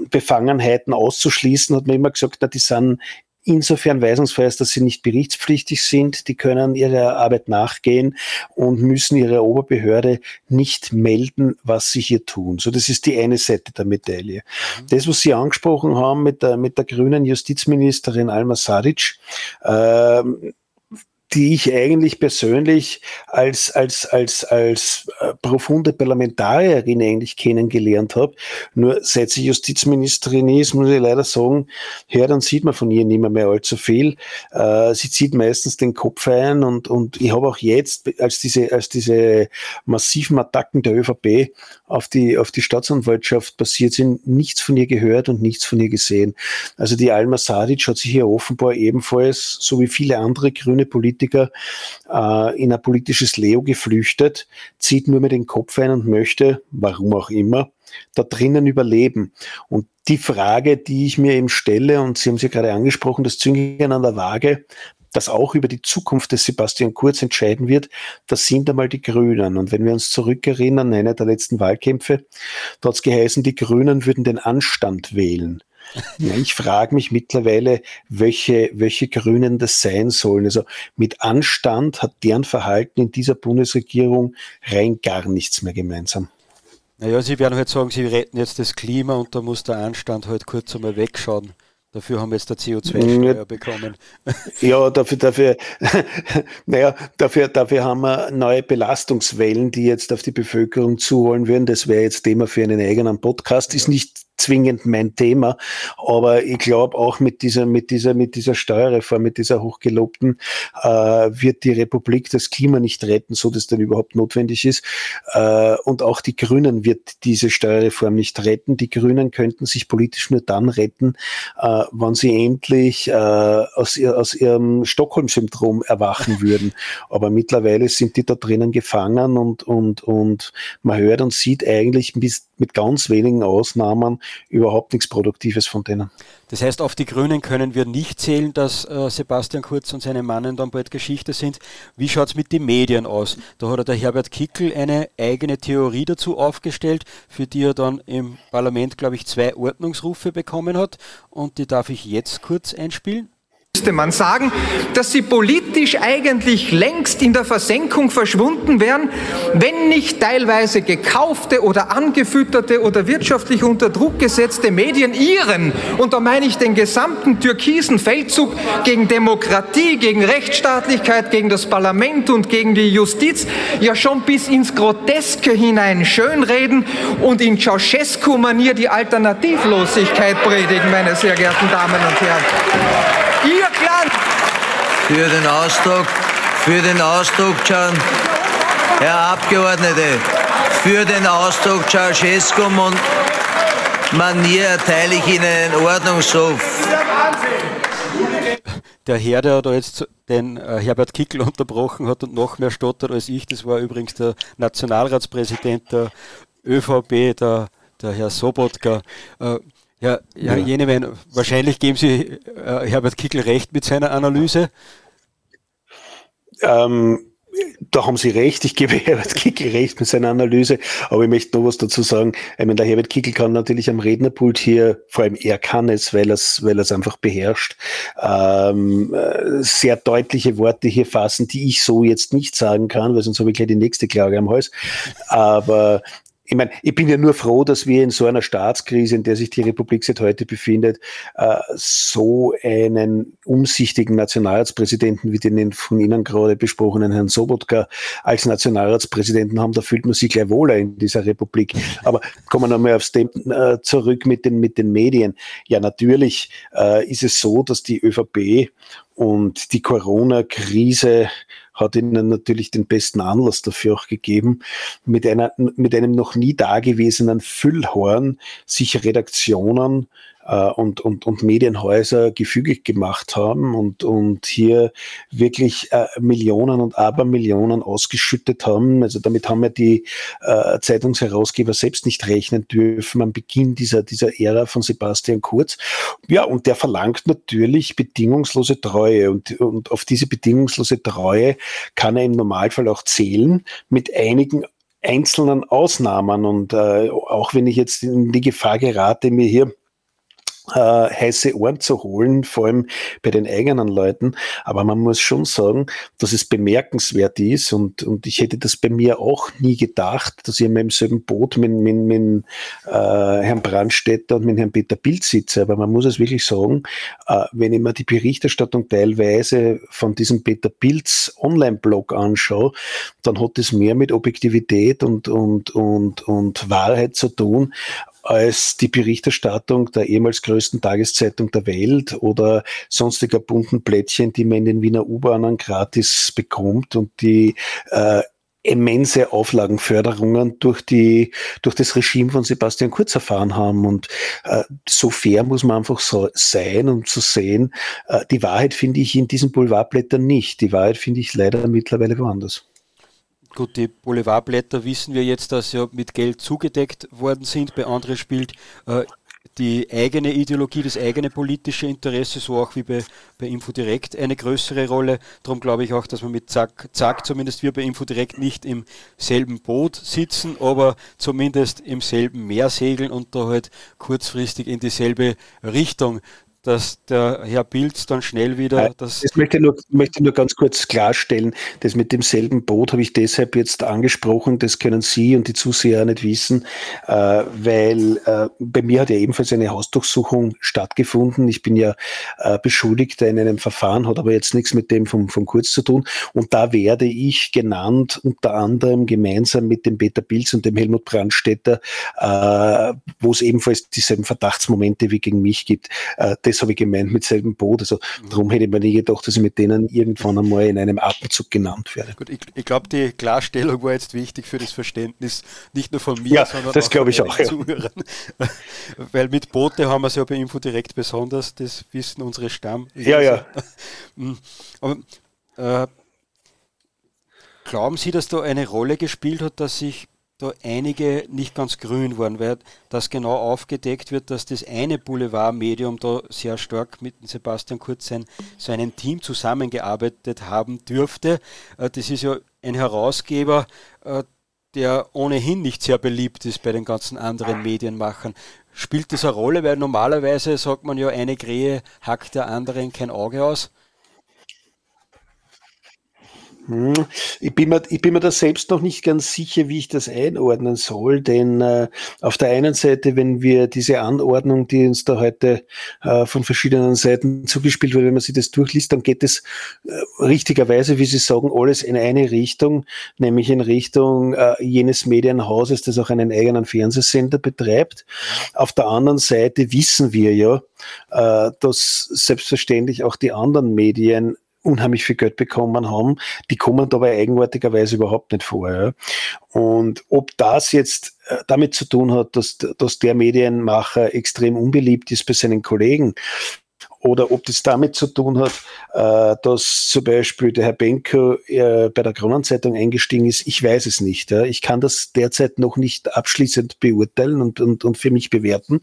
Befangenheiten auszuschließen, hat man immer gesagt, na, die sind insofern weisungsfrei ist, dass sie nicht berichtspflichtig sind. Die können ihrer Arbeit nachgehen und müssen ihrer Oberbehörde nicht melden, was sie hier tun. So, das ist die eine Seite der Medaille. Mhm. Das, was Sie angesprochen haben mit der, mit der grünen Justizministerin Alma Sadic, äh, die ich eigentlich persönlich als, als, als, als äh, profunde Parlamentarierin eigentlich kennengelernt habe. Nur seit sie Justizministerin ist, muss ich leider sagen, ja, dann sieht man von ihr nicht mehr, mehr allzu viel. Äh, sie zieht meistens den Kopf ein und, und ich habe auch jetzt, als diese, als diese massiven Attacken der ÖVP auf die, auf die Staatsanwaltschaft passiert sind, nichts von ihr gehört und nichts von ihr gesehen. Also die Alma Sadic hat sich hier offenbar ebenfalls, so wie viele andere grüne Politiker, äh, in ein politisches Leo geflüchtet, zieht nur mit den Kopf ein und möchte, warum auch immer, da drinnen überleben. Und die Frage, die ich mir eben stelle, und Sie haben sie gerade angesprochen, das Zünglein an der Waage, das auch über die Zukunft des Sebastian Kurz entscheiden wird, das sind einmal die Grünen. Und wenn wir uns zurückerinnern, einer der letzten Wahlkämpfe, da hat es geheißen, die Grünen würden den Anstand wählen. Ja, ich frage mich mittlerweile, welche, welche Grünen das sein sollen. Also mit Anstand hat deren Verhalten in dieser Bundesregierung rein gar nichts mehr gemeinsam. Naja, Sie werden halt sagen, Sie retten jetzt das Klima und da muss der Anstand halt kurz einmal wegschauen. Dafür haben wir jetzt der CO2-Steuer bekommen. Ja, dafür, dafür, naja, dafür, dafür haben wir neue Belastungswellen, die jetzt auf die Bevölkerung zuholen würden. Das wäre jetzt Thema für einen eigenen Podcast. Ist nicht zwingend mein Thema. Aber ich glaube auch mit dieser, mit dieser, mit dieser Steuerreform, mit dieser hochgelobten, äh, wird die Republik das Klima nicht retten, so dass dann überhaupt notwendig ist. Äh, und auch die Grünen wird diese Steuerreform nicht retten. Die Grünen könnten sich politisch nur dann retten, äh, wenn sie endlich äh, aus, ihr, aus ihrem Stockholm-Syndrom erwachen würden. Aber mittlerweile sind die da drinnen gefangen und, und, und man hört und sieht eigentlich bis mit ganz wenigen Ausnahmen überhaupt nichts Produktives von denen. Das heißt, auf die Grünen können wir nicht zählen, dass äh, Sebastian Kurz und seine Mannen dann bald Geschichte sind. Wie schaut es mit den Medien aus? Da hat der Herbert Kickel eine eigene Theorie dazu aufgestellt, für die er dann im Parlament, glaube ich, zwei Ordnungsrufe bekommen hat. Und die darf ich jetzt kurz einspielen. Müsste man sagen, dass sie politisch eigentlich längst in der Versenkung verschwunden wären, wenn nicht teilweise gekaufte oder angefütterte oder wirtschaftlich unter Druck gesetzte Medien ihren, und da meine ich den gesamten türkisen Feldzug gegen Demokratie, gegen Rechtsstaatlichkeit, gegen das Parlament und gegen die Justiz ja schon bis ins Groteske hinein schönreden und in Ceausescu-Manier die Alternativlosigkeit predigen, meine sehr geehrten Damen und Herren. Ihr Glanz. Für den Ausdruck, für den Ausdruck, Can, Herr Abgeordnete, für den Ausdruck Ceausescu und Manier erteile ich Ihnen einen Ordnungsruf. Der Herr, der da jetzt den äh, Herbert Kickel unterbrochen hat und noch mehr stottert als ich, das war übrigens der Nationalratspräsident der ÖVP, der, der Herr Sobotka. Äh, ja, ja, ja. jene werden, wahrscheinlich geben Sie äh, Herbert Kickel recht mit seiner Analyse. Ähm, da haben Sie recht, ich gebe Herbert Kickel recht mit seiner Analyse, aber ich möchte noch was dazu sagen. Ich meine, der Herbert Kickel kann natürlich am Rednerpult hier, vor allem er kann es, weil er es weil er's einfach beherrscht, ähm, äh, sehr deutliche Worte hier fassen, die ich so jetzt nicht sagen kann, weil sonst habe ich gleich die nächste Klage am Hals. Aber ich meine, ich bin ja nur froh, dass wir in so einer Staatskrise, in der sich die Republik seit heute befindet, äh, so einen umsichtigen Nationalratspräsidenten wie den von Ihnen gerade besprochenen Herrn Sobotka als Nationalratspräsidenten haben. Da fühlt man sich gleich wohler in dieser Republik. Aber kommen wir nochmal aufs Thema äh, zurück mit den, mit den Medien. Ja, natürlich äh, ist es so, dass die ÖVP und die Corona-Krise hat ihnen natürlich den besten Anlass dafür auch gegeben, mit, einer, mit einem noch nie dagewesenen Füllhorn sich Redaktionen äh, und, und, und Medienhäuser gefügig gemacht haben und, und hier wirklich äh, Millionen und Abermillionen ausgeschüttet haben. Also damit haben wir die äh, Zeitungsherausgeber selbst nicht rechnen dürfen am Beginn dieser, dieser Ära von Sebastian Kurz. Ja, und der verlangt natürlich bedingungslose Treue und, und auf diese bedingungslose Treue kann er im Normalfall auch zählen mit einigen einzelnen Ausnahmen. Und äh, auch wenn ich jetzt in die Gefahr gerate, mir hier äh, heiße Ohren zu holen, vor allem bei den eigenen Leuten. Aber man muss schon sagen, dass es bemerkenswert ist und, und ich hätte das bei mir auch nie gedacht, dass ich in meinem selben Boot mit, mit, mit äh, Herrn Brandstätter und mit Herrn Peter Bild sitze. Aber man muss es wirklich sagen, äh, wenn ich mir die Berichterstattung teilweise von diesem Peter Bilds Online-Blog anschaue, dann hat es mehr mit Objektivität und, und, und, und Wahrheit zu tun, als die Berichterstattung der ehemals größten Tageszeitung der Welt oder sonstiger bunten Plättchen, die man in den Wiener U-Bahnen gratis bekommt und die äh, immense Auflagenförderungen durch die durch das Regime von Sebastian Kurz erfahren haben. Und äh, so fair muss man einfach so sein um zu sehen äh, die Wahrheit finde ich in diesen Boulevardblättern nicht. Die Wahrheit finde ich leider mittlerweile woanders Gut, die Boulevardblätter wissen wir jetzt, dass sie mit Geld zugedeckt worden sind. Bei anderen spielt äh, die eigene Ideologie, das eigene politische Interesse, so auch wie bei, bei Infodirect, eine größere Rolle. Darum glaube ich auch, dass wir mit Zack, Zack, zumindest wir bei Infodirect, nicht im selben Boot sitzen, aber zumindest im selben Meer segeln und da halt kurzfristig in dieselbe Richtung dass der Herr Pilz dann schnell wieder das. Das möchte ich nur, möchte nur ganz kurz klarstellen. Das mit demselben Boot habe ich deshalb jetzt angesprochen. Das können Sie und die Zuseher nicht wissen, äh, weil äh, bei mir hat ja ebenfalls eine Hausdurchsuchung stattgefunden. Ich bin ja äh, Beschuldigter in einem Verfahren, hat aber jetzt nichts mit dem vom, vom Kurz zu tun. Und da werde ich genannt, unter anderem gemeinsam mit dem Peter Pilz und dem Helmut Brandstätter, äh, wo es ebenfalls dieselben Verdachtsmomente wie gegen mich gibt. Das habe ich gemeint mit selben Boot. Also darum hätte ich mir nie gedacht, dass ich mit denen irgendwann einmal in einem Atemzug genannt werde. Gut, ich, ich glaube, die Klarstellung war jetzt wichtig für das Verständnis, nicht nur von mir, ja, sondern das auch von ich auch, ja. Zuhörern. Weil mit Boote haben wir es ja bei Info direkt besonders, das wissen unsere Stamm. Ja, ja. Mhm. Aber äh, glauben Sie, dass da eine Rolle gespielt hat, dass sich da einige nicht ganz grün waren, weil das genau aufgedeckt wird, dass das eine Boulevardmedium da sehr stark mit Sebastian Kurz sein, so Team zusammengearbeitet haben dürfte. Äh, das ist ja ein Herausgeber, äh, der ohnehin nicht sehr beliebt ist bei den ganzen anderen Medienmachern. Spielt das eine Rolle? Weil normalerweise sagt man ja, eine Krähe hackt der anderen kein Auge aus. Hm, ich bin, mir, ich bin mir da selbst noch nicht ganz sicher, wie ich das einordnen soll, denn äh, auf der einen Seite, wenn wir diese Anordnung, die uns da heute äh, von verschiedenen Seiten zugespielt wird, wenn man sich das durchliest, dann geht es äh, richtigerweise, wie Sie sagen, alles in eine Richtung, nämlich in Richtung äh, jenes Medienhauses, das auch einen eigenen Fernsehsender betreibt. Auf der anderen Seite wissen wir ja, äh, dass selbstverständlich auch die anderen Medien unheimlich viel Geld bekommen haben, die kommen dabei eigenartigerweise überhaupt nicht vor. Ja. Und ob das jetzt äh, damit zu tun hat, dass, dass der Medienmacher extrem unbeliebt ist bei seinen Kollegen, oder ob das damit zu tun hat, äh, dass zum Beispiel der Herr Benko äh, bei der Kronenzeitung eingestiegen ist. Ich weiß es nicht. Ja. Ich kann das derzeit noch nicht abschließend beurteilen und, und, und für mich bewerten.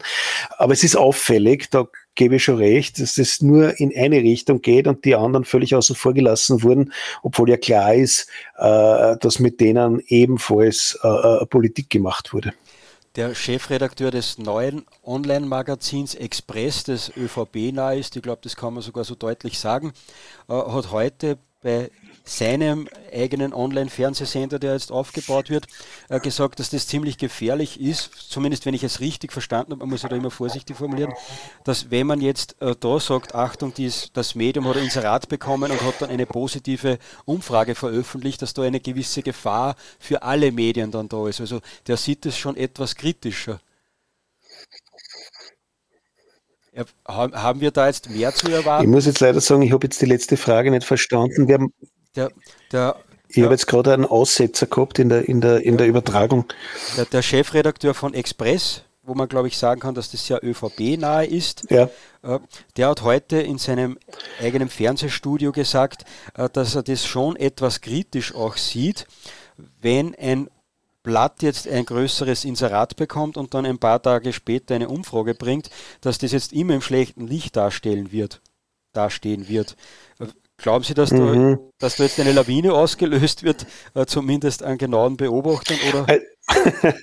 Aber es ist auffällig, da gebe ich schon recht, dass das nur in eine Richtung geht und die anderen völlig außen vor gelassen wurden, obwohl ja klar ist, äh, dass mit denen ebenfalls äh, äh Politik gemacht wurde. Der Chefredakteur des neuen Online-Magazins Express, das ÖVP nahe ist, ich glaube, das kann man sogar so deutlich sagen, äh, hat heute bei seinem eigenen Online-Fernsehsender, der jetzt aufgebaut wird, äh, gesagt, dass das ziemlich gefährlich ist, zumindest wenn ich es richtig verstanden habe, man muss ja da immer vorsichtig formulieren, dass wenn man jetzt äh, da sagt, Achtung, dies, das Medium hat ein Inserat bekommen und hat dann eine positive Umfrage veröffentlicht, dass da eine gewisse Gefahr für alle Medien dann da ist. Also der sieht es schon etwas kritischer. Haben wir da jetzt mehr zu erwarten? Ich muss jetzt leider sagen, ich habe jetzt die letzte Frage nicht verstanden. Wir haben der, der, ich habe jetzt gerade einen Aussetzer gehabt in der, in der, in der Übertragung. Der, der Chefredakteur von Express, wo man glaube ich sagen kann, dass das ja ÖVP nahe ist, ja. Äh, der hat heute in seinem eigenen Fernsehstudio gesagt, äh, dass er das schon etwas kritisch auch sieht, wenn ein Blatt jetzt ein größeres Inserat bekommt und dann ein paar Tage später eine Umfrage bringt, dass das jetzt immer im schlechten Licht darstellen wird, dastehen wird. Glauben Sie, dass, mhm. da, dass da jetzt eine Lawine ausgelöst wird, äh, zumindest an genauen Beobachtern? Oder?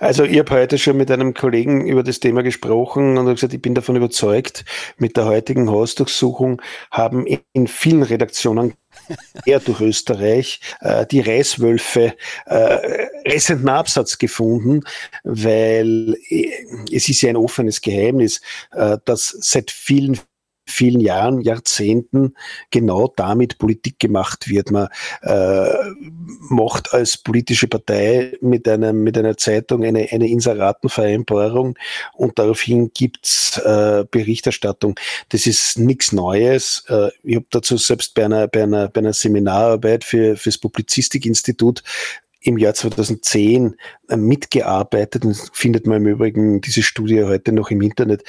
Also ich habe heute schon mit einem Kollegen über das Thema gesprochen und habe gesagt, ich bin davon überzeugt, mit der heutigen Hausdurchsuchung haben in vielen Redaktionen eher durch Österreich äh, die Reißwölfe äh, resenden Absatz gefunden, weil äh, es ist ja ein offenes Geheimnis, äh, dass seit vielen, vielen Jahren, Jahrzehnten genau damit Politik gemacht wird. Man äh, macht als politische Partei mit, einem, mit einer Zeitung eine, eine Inseratenvereinbarung und daraufhin gibt's äh, Berichterstattung. Das ist nichts Neues. Äh, ich habe dazu selbst bei einer, bei einer, bei einer Seminararbeit für, fürs Publizistikinstitut im Jahr 2010 äh, mitgearbeitet und findet man im Übrigen diese Studie heute noch im Internet.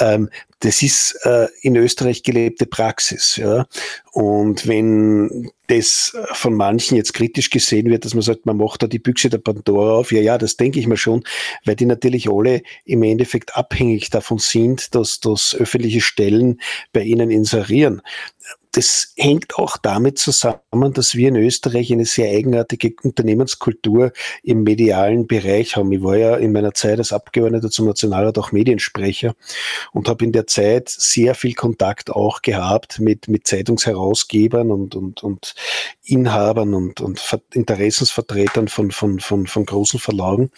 Ähm, das ist äh, in Österreich gelebte Praxis. Ja? Und wenn das von manchen jetzt kritisch gesehen wird, dass man sagt, man macht da die Büchse der Pandora auf, ja, ja, das denke ich mir schon, weil die natürlich alle im Endeffekt abhängig davon sind, dass das öffentliche Stellen bei ihnen inserieren das hängt auch damit zusammen, dass wir in Österreich eine sehr eigenartige Unternehmenskultur im medialen Bereich haben. Ich war ja in meiner Zeit als Abgeordneter zum Nationalrat auch Mediensprecher und habe in der Zeit sehr viel Kontakt auch gehabt mit, mit Zeitungsherausgebern und, und, und Inhabern und, und Interessensvertretern von, von, von, von großen Verlagen.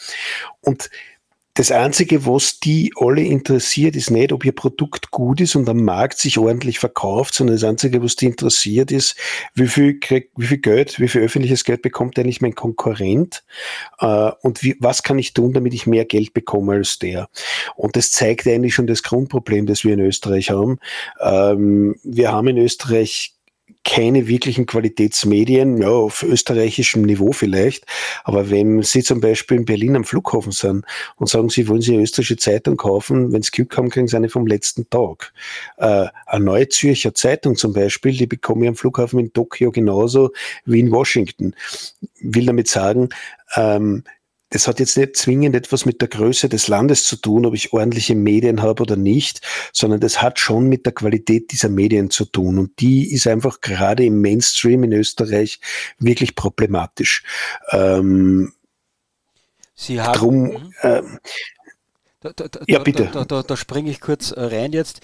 Und das Einzige, was die alle interessiert, ist nicht, ob ihr Produkt gut ist und am Markt sich ordentlich verkauft, sondern das Einzige, was die interessiert, ist, wie viel, krieg, wie viel Geld, wie viel öffentliches Geld bekommt eigentlich mein Konkurrent äh, und wie, was kann ich tun, damit ich mehr Geld bekomme als der. Und das zeigt eigentlich schon das Grundproblem, das wir in Österreich haben. Ähm, wir haben in Österreich keine wirklichen Qualitätsmedien, ja, auf österreichischem Niveau vielleicht. Aber wenn Sie zum Beispiel in Berlin am Flughafen sind und sagen, Sie wollen Sie eine österreichische Zeitung kaufen, wenn Sie Glück haben, kriegen Sie eine vom letzten Tag. Äh, eine Neue Zürcher Zeitung zum Beispiel, die bekomme ich am Flughafen in Tokio genauso wie in Washington. Will damit sagen, ähm, das hat jetzt nicht zwingend etwas mit der Größe des Landes zu tun, ob ich ordentliche Medien habe oder nicht, sondern das hat schon mit der Qualität dieser Medien zu tun. Und die ist einfach gerade im Mainstream in Österreich wirklich problematisch. Ähm, Sie haben, drum, ähm, Da, da, ja, bitte. Da, da, da springe ich kurz äh, rein jetzt.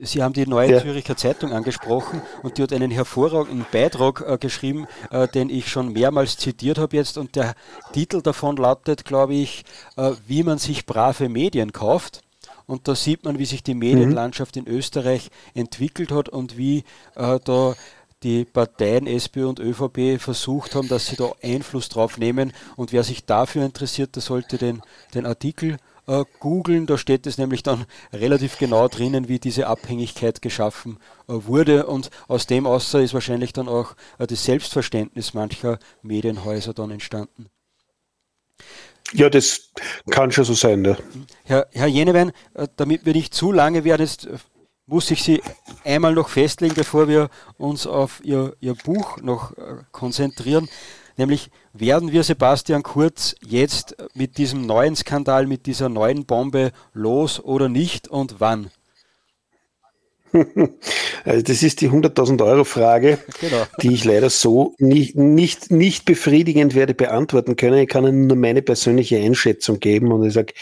Sie haben die Neue ja. Züricher Zeitung angesprochen und die hat einen hervorragenden Beitrag äh, geschrieben, äh, den ich schon mehrmals zitiert habe jetzt und der Titel davon lautet, glaube ich, äh, wie man sich brave Medien kauft. Und da sieht man, wie sich die Medienlandschaft mhm. in Österreich entwickelt hat und wie äh, da die Parteien SPÖ und ÖVP versucht haben, dass sie da Einfluss drauf nehmen. Und wer sich dafür interessiert, der sollte den, den Artikel äh, googeln. Da steht es nämlich dann relativ genau drinnen, wie diese Abhängigkeit geschaffen äh, wurde. Und aus dem außer ist wahrscheinlich dann auch äh, das Selbstverständnis mancher Medienhäuser dann entstanden. Ja, das kann schon so sein. Ne? Herr, Herr Jenewein, äh, damit wir nicht zu lange werden, jetzt äh, muss ich Sie einmal noch festlegen, bevor wir uns auf Ihr, Ihr Buch noch äh, konzentrieren. Nämlich werden wir Sebastian Kurz jetzt mit diesem neuen Skandal, mit dieser neuen Bombe los oder nicht und wann? Also das ist die 100.000 Euro Frage, genau. die ich leider so nicht, nicht, nicht befriedigend werde beantworten können. Ich kann Ihnen nur meine persönliche Einschätzung geben und ich sage,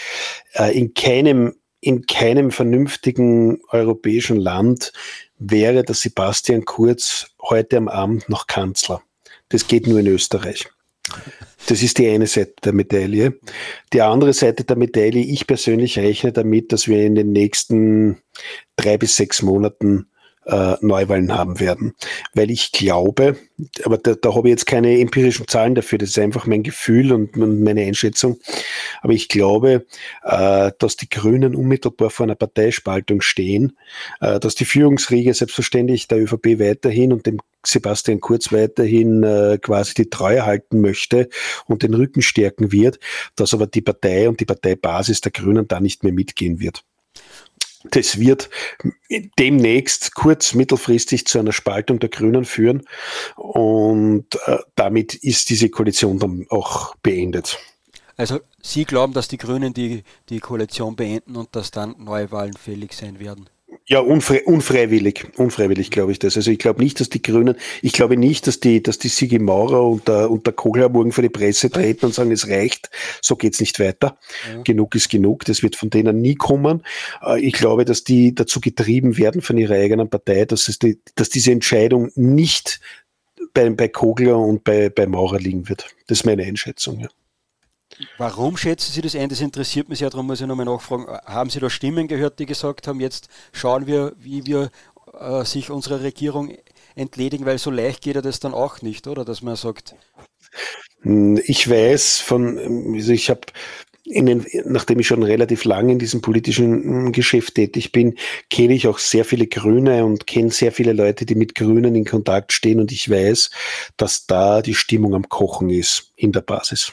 äh, in keinem, in keinem vernünftigen europäischen Land wäre der Sebastian Kurz heute am Abend noch Kanzler. Das geht nur in Österreich. Das ist die eine Seite der Medaille. Die andere Seite der Medaille, ich persönlich rechne damit, dass wir in den nächsten drei bis sechs Monaten äh, Neuwahlen haben werden. Weil ich glaube, aber da, da habe ich jetzt keine empirischen Zahlen dafür, das ist einfach mein Gefühl und, und meine Einschätzung. Aber ich glaube, äh, dass die Grünen unmittelbar vor einer Parteispaltung stehen, äh, dass die Führungsriege selbstverständlich der ÖVP weiterhin und dem Sebastian Kurz weiterhin äh, quasi die Treue halten möchte und den Rücken stärken wird, dass aber die Partei und die Parteibasis der Grünen da nicht mehr mitgehen wird. Das wird demnächst kurz, mittelfristig zu einer Spaltung der Grünen führen und äh, damit ist diese Koalition dann auch beendet. Also Sie glauben, dass die Grünen die, die Koalition beenden und dass dann Neuwahlen fällig sein werden? Ja, unfre unfreiwillig, unfreiwillig glaube ich das. Also ich glaube nicht, dass die Grünen, ich glaube nicht, dass die, dass die Sigi Maurer und der, und der Kogler morgen vor die Presse treten und sagen, es reicht, so geht's nicht weiter. Ja. Genug ist genug, das wird von denen nie kommen. Äh, ich glaube, dass die dazu getrieben werden von ihrer eigenen Partei, dass, es die, dass diese Entscheidung nicht bei, bei Kogler und bei, bei Maurer liegen wird. Das ist meine Einschätzung, ja. Warum schätzen Sie das ein? Das interessiert mich sehr, darum muss ich nochmal nachfragen. Haben Sie da Stimmen gehört, die gesagt haben, jetzt schauen wir, wie wir äh, sich unserer Regierung entledigen, weil so leicht geht ja das dann auch nicht, oder? Dass man sagt. Hm, ich weiß von, also ich habe den, nachdem ich schon relativ lange in diesem politischen hm, Geschäft tätig bin, kenne ich auch sehr viele Grüne und kenne sehr viele Leute, die mit Grünen in Kontakt stehen und ich weiß, dass da die Stimmung am Kochen ist in der Basis.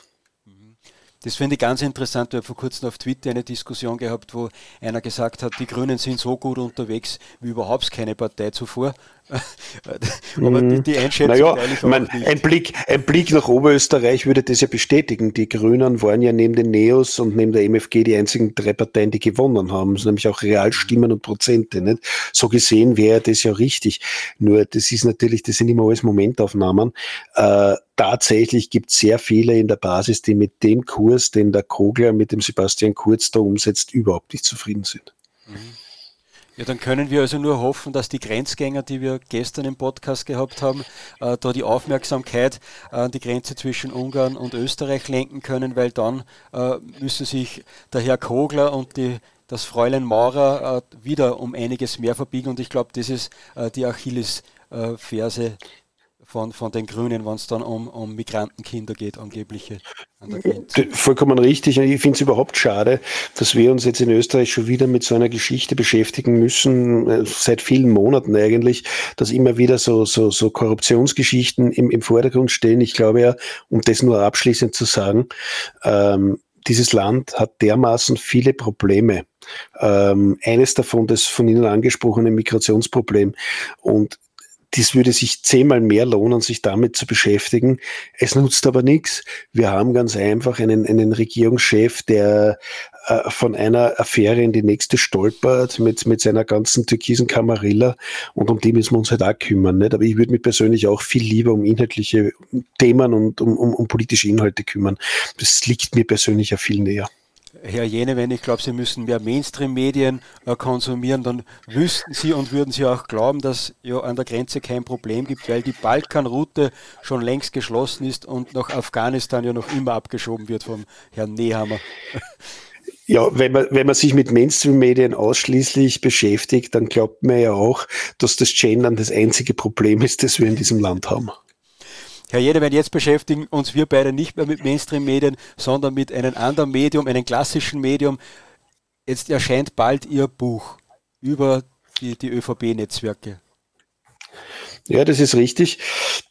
Das finde ich ganz interessant. Ich habe vor kurzem auf Twitter eine Diskussion gehabt, wo einer gesagt hat, die Grünen sind so gut unterwegs wie überhaupt keine Partei zuvor. Aber die, die Einschätzung naja, mein, ein, Blick, ein Blick nach Oberösterreich würde das ja bestätigen. Die Grünen waren ja neben den Neos und neben der MFG die einzigen drei Parteien, die gewonnen haben. Das sind nämlich auch Realstimmen und Prozente. Nicht? So gesehen wäre das ja richtig. Nur das ist natürlich, das sind immer alles Momentaufnahmen. Äh, tatsächlich gibt es sehr viele in der Basis, die mit dem Kurs, den der Kogler mit dem Sebastian Kurz da umsetzt, überhaupt nicht zufrieden sind. Mhm. Ja, dann können wir also nur hoffen, dass die Grenzgänger, die wir gestern im Podcast gehabt haben, äh, da die Aufmerksamkeit an die Grenze zwischen Ungarn und Österreich lenken können, weil dann äh, müssen sich der Herr Kogler und die, das Fräulein Maurer äh, wieder um einiges mehr verbiegen. Und ich glaube, das ist äh, die Achillesferse von, von den Grünen, wenn es dann um, um Migrantenkinder geht, angebliche. Vollkommen richtig. Ich finde es überhaupt schade, dass wir uns jetzt in Österreich schon wieder mit so einer Geschichte beschäftigen müssen, äh, seit vielen Monaten eigentlich, dass immer wieder so, so, so Korruptionsgeschichten im, im Vordergrund stehen. Ich glaube ja, um das nur abschließend zu sagen, ähm, dieses Land hat dermaßen viele Probleme. Ähm, eines davon das von Ihnen angesprochene Migrationsproblem. Und dies würde sich zehnmal mehr lohnen, sich damit zu beschäftigen. Es nutzt aber nichts. Wir haben ganz einfach einen, einen Regierungschef, der äh, von einer Affäre in die nächste stolpert mit, mit seiner ganzen türkisen Kamarilla und um die müssen wir uns halt auch kümmern. Nicht? Aber ich würde mich persönlich auch viel lieber um inhaltliche Themen und um, um, um politische Inhalte kümmern. Das liegt mir persönlich ja viel näher. Herr Jene, wenn ich glaube, Sie müssen mehr Mainstream-Medien äh, konsumieren, dann wüssten Sie und würden Sie auch glauben, dass ja an der Grenze kein Problem gibt, weil die Balkanroute schon längst geschlossen ist und nach Afghanistan ja noch immer abgeschoben wird vom Herrn Nehammer. Ja, wenn man, wenn man sich mit Mainstream-Medien ausschließlich beschäftigt, dann glaubt man ja auch, dass das Gendern das einzige Problem ist, das wir in diesem Land haben. Herr Jedewein, jetzt beschäftigen uns wir beide nicht mehr mit Mainstream-Medien, sondern mit einem anderen Medium, einem klassischen Medium. Jetzt erscheint bald Ihr Buch über die, die ÖVP-Netzwerke. Ja, das ist richtig.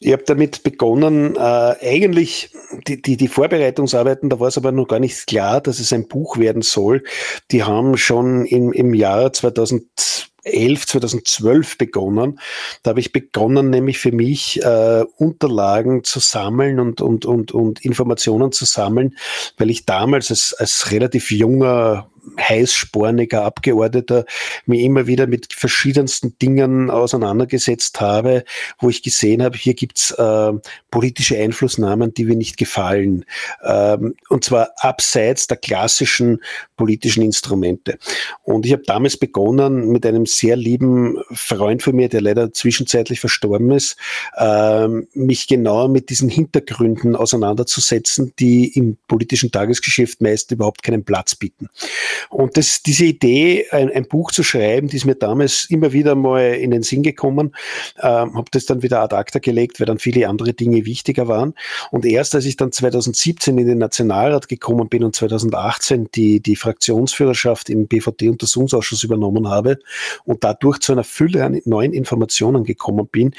Ich habe damit begonnen, äh, eigentlich die, die, die Vorbereitungsarbeiten, da war es aber noch gar nicht klar, dass es ein Buch werden soll. Die haben schon im, im Jahr 2000 2011, 2012 begonnen. Da habe ich begonnen, nämlich für mich äh, Unterlagen zu sammeln und, und, und, und Informationen zu sammeln, weil ich damals als, als relativ junger heißsporniger Abgeordneter mich immer wieder mit verschiedensten Dingen auseinandergesetzt habe, wo ich gesehen habe, hier gibt's äh, politische Einflussnahmen, die mir nicht gefallen. Ähm, und zwar abseits der klassischen politischen Instrumente. Und ich habe damals begonnen mit einem sehr lieben Freund von mir, der leider zwischenzeitlich verstorben ist, äh, mich genauer mit diesen Hintergründen auseinanderzusetzen, die im politischen Tagesgeschäft meist überhaupt keinen Platz bieten. Und das, diese Idee, ein, ein, Buch zu schreiben, die ist mir damals immer wieder mal in den Sinn gekommen, ähm, habe das dann wieder ad acta gelegt, weil dann viele andere Dinge wichtiger waren. Und erst als ich dann 2017 in den Nationalrat gekommen bin und 2018 die, die Fraktionsführerschaft im BVD-Untersuchungsausschuss übernommen habe und dadurch zu einer Fülle an neuen Informationen gekommen bin,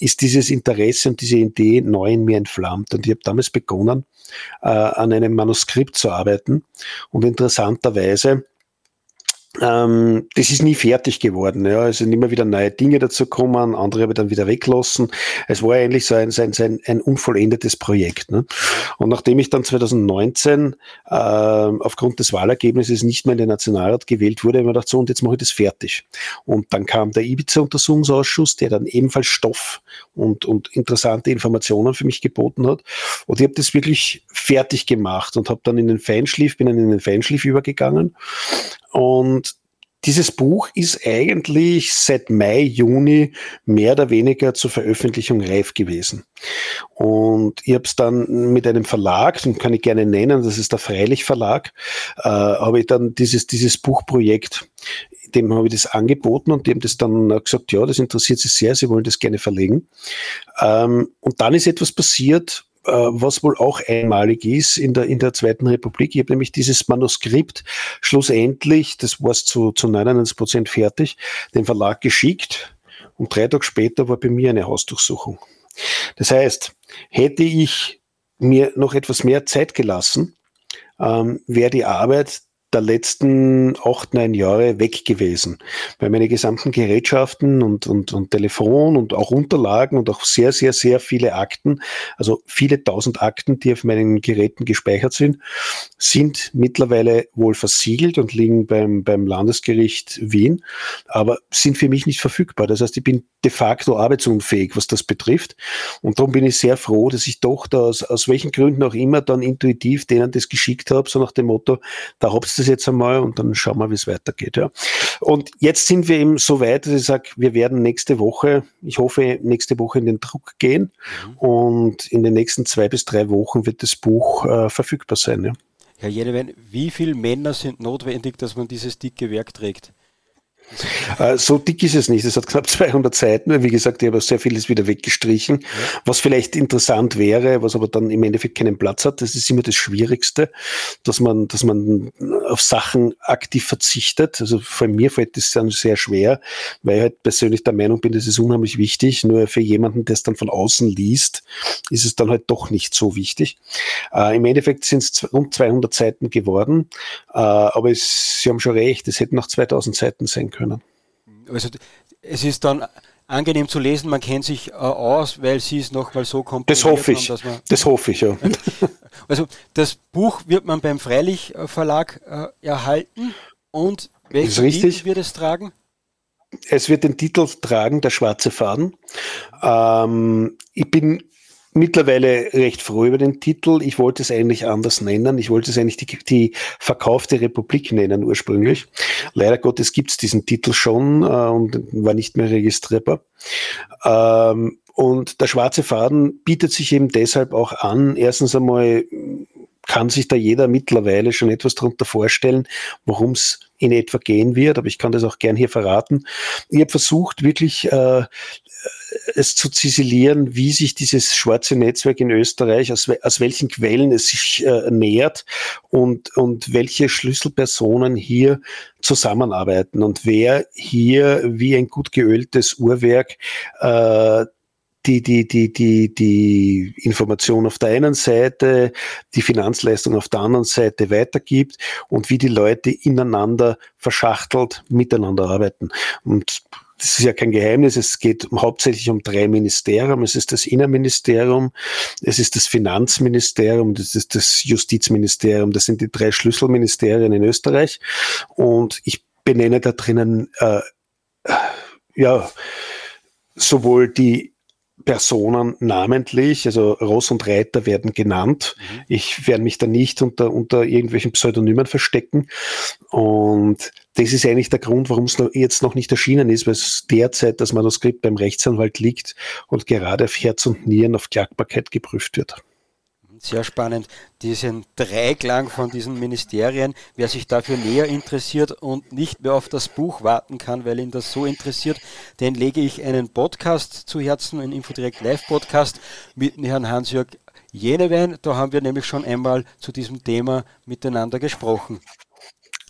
ist dieses Interesse und diese Idee neu in mir entflammt. Und ich habe damals begonnen, äh, an einem Manuskript zu arbeiten. Und interessanterweise Same. Ähm, das ist nie fertig geworden. Ja. Es sind immer wieder neue Dinge dazu gekommen, andere habe ich dann wieder weglassen. Es war eigentlich so ein, ein, ein, ein unvollendetes Projekt. Ne. Und nachdem ich dann 2019 äh, aufgrund des Wahlergebnisses nicht mehr in den Nationalrat gewählt wurde, habe ich mir gedacht, so und jetzt mache ich das fertig. Und dann kam der Ibiza-Untersuchungsausschuss, der dann ebenfalls Stoff und, und interessante Informationen für mich geboten hat. Und ich habe das wirklich fertig gemacht und habe dann in den Feinschliff, bin dann in den Feinschliff übergegangen und dieses Buch ist eigentlich seit Mai, Juni mehr oder weniger zur Veröffentlichung reif gewesen. Und ich habe es dann mit einem Verlag, den kann ich gerne nennen, das ist der Freilich Verlag, äh, habe ich dann dieses, dieses Buchprojekt, dem habe ich das angeboten und die haben das dann gesagt, ja, das interessiert sie sehr, sie wollen das gerne verlegen. Ähm, und dann ist etwas passiert, was wohl auch einmalig ist in der, in der Zweiten Republik. Ich habe nämlich dieses Manuskript schlussendlich, das war es zu, zu 99 Prozent fertig, dem Verlag geschickt und drei Tage später war bei mir eine Hausdurchsuchung. Das heißt, hätte ich mir noch etwas mehr Zeit gelassen, ähm, wäre die Arbeit der letzten acht, neun Jahre weg gewesen. Weil meine gesamten Gerätschaften und, und, und Telefon und auch Unterlagen und auch sehr, sehr, sehr viele Akten, also viele tausend Akten, die auf meinen Geräten gespeichert sind, sind mittlerweile wohl versiegelt und liegen beim, beim Landesgericht Wien, aber sind für mich nicht verfügbar. Das heißt, ich bin de facto arbeitsunfähig, was das betrifft. Und darum bin ich sehr froh, dass ich doch da aus, aus welchen Gründen auch immer dann intuitiv denen das geschickt habe, so nach dem Motto, da hab's das jetzt einmal und dann schauen wir, wie es weitergeht. Ja. Und jetzt sind wir eben so weit, dass ich sage, wir werden nächste Woche, ich hoffe, nächste Woche in den Druck gehen mhm. und in den nächsten zwei bis drei Wochen wird das Buch äh, verfügbar sein. Ja. Herr Jenewein, wie viele Männer sind notwendig, dass man dieses dicke Werk trägt? Äh, so dick ist es nicht. Es hat knapp 200 Seiten. Wie gesagt, ich habe sehr vieles wieder weggestrichen. Ja. Was vielleicht interessant wäre, was aber dann im Endeffekt keinen Platz hat, das ist immer das Schwierigste, dass man, dass man auf Sachen aktiv verzichtet. Also von mir fällt das dann sehr schwer, weil ich halt persönlich der Meinung bin, das ist unheimlich wichtig. Nur für jemanden, der es dann von außen liest, ist es dann halt doch nicht so wichtig. Äh, Im Endeffekt sind es rund 200 Seiten geworden. Äh, aber es, Sie haben schon recht, es hätten noch 2000 Seiten sein können können. Also es ist dann angenehm zu lesen, man kennt sich äh, aus, weil sie es nochmal so komponiert Das hoffe ich, haben, das hoffe ich, ja. Also das Buch wird man beim Freilich äh, Verlag äh, erhalten und welchen Titel wird es tragen? Es wird den Titel tragen, Der schwarze Faden. Ähm, ich bin mittlerweile recht froh über den Titel. Ich wollte es eigentlich anders nennen. Ich wollte es eigentlich die, die verkaufte Republik nennen ursprünglich. Leider Gottes gibt es diesen Titel schon äh, und war nicht mehr registrierbar. Ähm, und der schwarze Faden bietet sich eben deshalb auch an. Erstens einmal kann sich da jeder mittlerweile schon etwas darunter vorstellen, worum es in etwa gehen wird, aber ich kann das auch gern hier verraten. Ich habe versucht, wirklich äh, es zu ziselieren, wie sich dieses schwarze Netzwerk in Österreich, aus, aus welchen Quellen es sich äh, nähert und, und welche Schlüsselpersonen hier zusammenarbeiten und wer hier wie ein gut geöltes Uhrwerk äh, die, die, die, die, die Information auf der einen Seite, die Finanzleistung auf der anderen Seite weitergibt und wie die Leute ineinander verschachtelt miteinander arbeiten. Und das ist ja kein Geheimnis, es geht hauptsächlich um drei Ministerien. Es ist das Innenministerium, es ist das Finanzministerium, das ist das Justizministerium. Das sind die drei Schlüsselministerien in Österreich. Und ich benenne da drinnen, äh, ja, sowohl die Personen namentlich, also Ross und Reiter werden genannt. Mhm. Ich werde mich da nicht unter, unter irgendwelchen Pseudonymen verstecken. Und das ist eigentlich der Grund, warum es jetzt noch nicht erschienen ist, weil es derzeit das Manuskript beim Rechtsanwalt liegt und gerade auf Herz und Nieren auf Klagbarkeit geprüft wird. Sehr spannend, diesen Dreiklang von diesen Ministerien. Wer sich dafür näher interessiert und nicht mehr auf das Buch warten kann, weil ihn das so interessiert, den lege ich einen Podcast zu Herzen, einen Infodirect Live Podcast mit Herrn Hans-Jörg Jenewein. Da haben wir nämlich schon einmal zu diesem Thema miteinander gesprochen.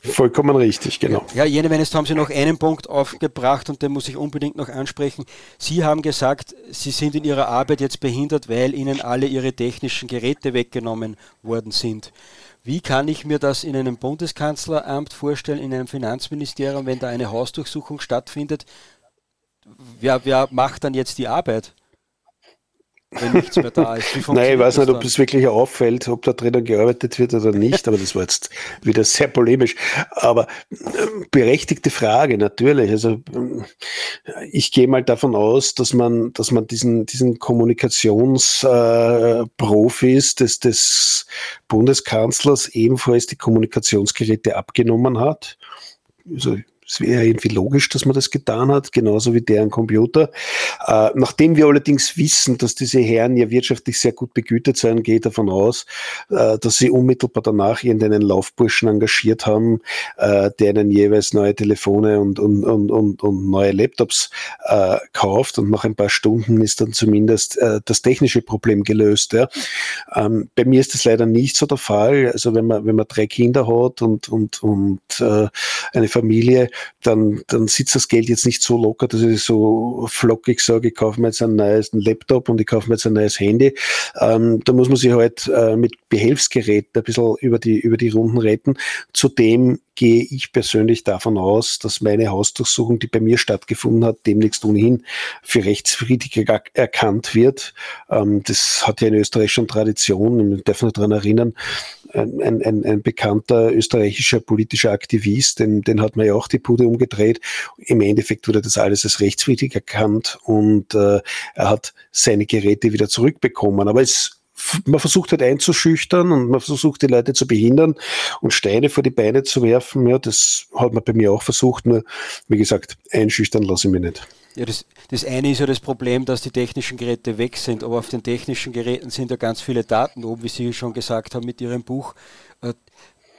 Vollkommen richtig, genau. Ja, jene Weines haben Sie noch einen Punkt aufgebracht und den muss ich unbedingt noch ansprechen. Sie haben gesagt, Sie sind in Ihrer Arbeit jetzt behindert, weil Ihnen alle Ihre technischen Geräte weggenommen worden sind. Wie kann ich mir das in einem Bundeskanzleramt vorstellen, in einem Finanzministerium, wenn da eine Hausdurchsuchung stattfindet? Wer, wer macht dann jetzt die Arbeit? Wenn nichts mehr da ist. Nein, ich weiß nicht, ob es wirklich auffällt, ob da drinnen gearbeitet wird oder nicht, aber das war jetzt wieder sehr polemisch. Aber äh, berechtigte Frage, natürlich. Also ich gehe mal davon aus, dass man, dass man diesen, diesen Kommunikationsprofis äh, des, des Bundeskanzlers ebenfalls die Kommunikationsgeräte abgenommen hat. Also es wäre irgendwie logisch, dass man das getan hat, genauso wie deren Computer. Äh, nachdem wir allerdings wissen, dass diese Herren ja wirtschaftlich sehr gut begütet sein, gehe ich davon aus, äh, dass sie unmittelbar danach irgendeinen Laufburschen engagiert haben, äh, der ihnen jeweils neue Telefone und, und, und, und, und neue Laptops kauft und nach ein paar Stunden ist dann zumindest das technische Problem gelöst. Ähm, bei mir ist das leider nicht so der Fall. Also wenn man, wenn man drei Kinder hat und, und, und eine Familie, dann, dann sitzt das Geld jetzt nicht so locker, dass ich so flockig sage, ich kaufe mir jetzt einen neues Laptop und ich kaufe mir jetzt ein neues Handy. Ähm, da muss man sich halt äh, mit Behelfsgeräten ein bisschen über die, über die Runden retten. Zudem gehe ich persönlich davon aus, dass meine Hausdurchsuchung, die bei mir stattgefunden hat, demnächst ohnehin für rechtswidrig erkannt wird. Ähm, das hat ja in Österreich schon Tradition. Ich darf nur daran erinnern, ein, ein, ein bekannter österreichischer politischer Aktivist, den, den hat man ja auch die Bude umgedreht. Im Endeffekt wurde das alles als rechtswidrig erkannt und äh, er hat seine Geräte wieder zurückbekommen. Aber es man versucht halt einzuschüchtern und man versucht die Leute zu behindern und Steine vor die Beine zu werfen. Ja, das hat man bei mir auch versucht, nur wie gesagt, einschüchtern lasse ich mich nicht. Ja, das, das eine ist ja das Problem, dass die technischen Geräte weg sind, aber auf den technischen Geräten sind ja ganz viele Daten oben, wie Sie schon gesagt haben mit Ihrem Buch. Äh,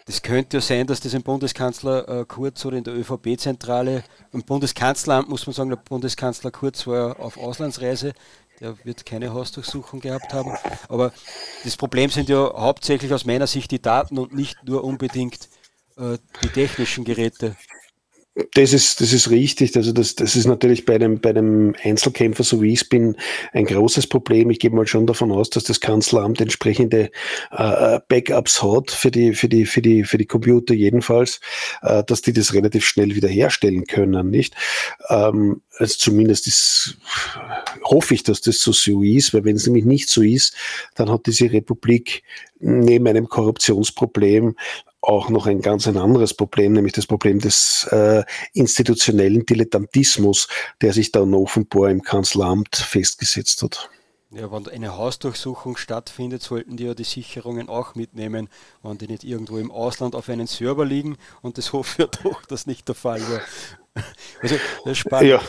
das könnte ja sein, dass das im Bundeskanzler äh, Kurz oder in der ÖVP-Zentrale, im Bundeskanzleramt muss man sagen, der Bundeskanzler Kurz war auf Auslandsreise, der wird keine Hausdurchsuchung gehabt haben. Aber das Problem sind ja hauptsächlich aus meiner Sicht die Daten und nicht nur unbedingt äh, die technischen Geräte. Das ist, das ist richtig. Also das, das ist natürlich bei einem, bei einem Einzelkämpfer, so wie ich es bin, ein großes Problem. Ich gehe mal schon davon aus, dass das Kanzleramt entsprechende äh, Backups hat für die, für die, für die, für die Computer jedenfalls, äh, dass die das relativ schnell wiederherstellen können, nicht? Ähm, also zumindest ist, hoffe ich, dass das so, so ist, weil wenn es nämlich nicht so ist, dann hat diese Republik neben einem Korruptionsproblem auch noch ein ganz ein anderes Problem, nämlich das Problem des äh, institutionellen Dilettantismus, der sich dann offenbar im Kanzleramt festgesetzt hat. Ja, wenn eine Hausdurchsuchung stattfindet, sollten die ja die Sicherungen auch mitnehmen, wenn die nicht irgendwo im Ausland auf einem Server liegen und das hoffe ich doch, dass nicht der Fall war. Also, das spannend. Ja,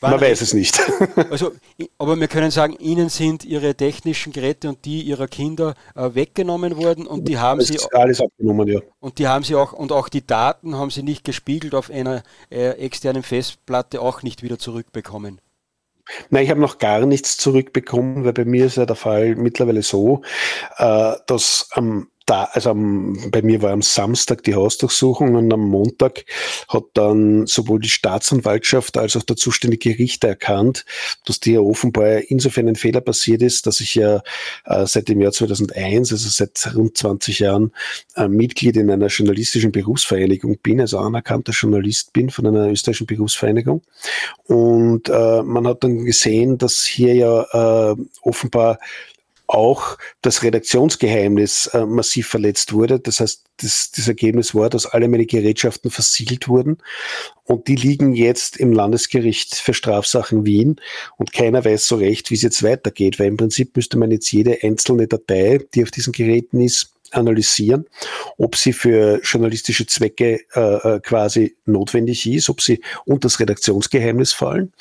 man weiß es nicht. Also, aber wir können sagen, Ihnen sind Ihre technischen Geräte und die Ihrer Kinder äh, weggenommen worden und die haben Sie alles abgenommen, ja. Und die haben Sie auch und auch die Daten haben Sie nicht gespiegelt auf einer äh, externen Festplatte auch nicht wieder zurückbekommen. Nein, ich habe noch gar nichts zurückbekommen, weil bei mir ist ja der Fall mittlerweile so, äh, dass am da, also am, bei mir war am Samstag die Hausdurchsuchung und am Montag hat dann sowohl die Staatsanwaltschaft als auch der zuständige Richter erkannt, dass dir offenbar insofern ein Fehler passiert ist, dass ich ja äh, seit dem Jahr 2001, also seit rund 20 Jahren, äh, Mitglied in einer journalistischen Berufsvereinigung bin, also anerkannter Journalist bin von einer österreichischen Berufsvereinigung. Und äh, man hat dann gesehen, dass hier ja äh, offenbar auch das Redaktionsgeheimnis äh, massiv verletzt wurde. Das heißt, das, das Ergebnis war, dass alle meine Gerätschaften versiegelt wurden. Und die liegen jetzt im Landesgericht für Strafsachen Wien. Und keiner weiß so recht, wie es jetzt weitergeht, weil im Prinzip müsste man jetzt jede einzelne Datei, die auf diesen Geräten ist, analysieren, ob sie für journalistische Zwecke äh, äh, quasi notwendig ist, ob sie unter das Redaktionsgeheimnis fallen.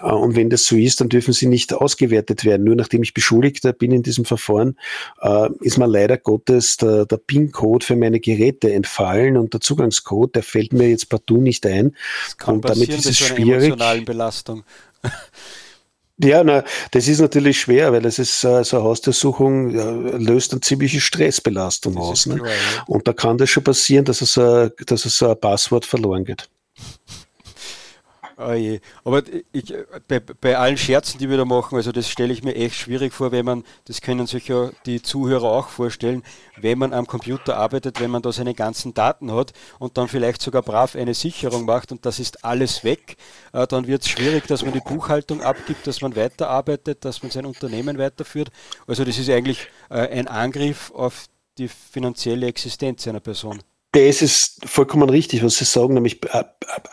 Äh, und wenn das so ist, dann dürfen sie nicht ausgewertet werden. Nur nachdem ich Beschuldigter bin in diesem Verfahren, äh, ist mir leider Gottes der, der PIN-Code für meine Geräte entfallen und der Zugangscode, der fällt mir jetzt partout nicht ein. Und damit ist es schwierig. Emotionalen Belastung. Ja, na, das ist natürlich schwer, weil das ist äh, so eine Hausdurchsuchung löst eine ziemliche Stressbelastung das aus. Ne? Klar, ja. Und da kann das schon passieren, dass es, äh, dass es ein Passwort verloren geht. Oh je. Aber ich, bei, bei, allen Scherzen, die wir da machen, also das stelle ich mir echt schwierig vor, wenn man, das können sich ja die Zuhörer auch vorstellen, wenn man am Computer arbeitet, wenn man da seine ganzen Daten hat und dann vielleicht sogar brav eine Sicherung macht und das ist alles weg, äh, dann wird es schwierig, dass man die Buchhaltung abgibt, dass man weiterarbeitet, dass man sein Unternehmen weiterführt. Also das ist eigentlich äh, ein Angriff auf die finanzielle Existenz einer Person das ist vollkommen richtig, was Sie sagen, nämlich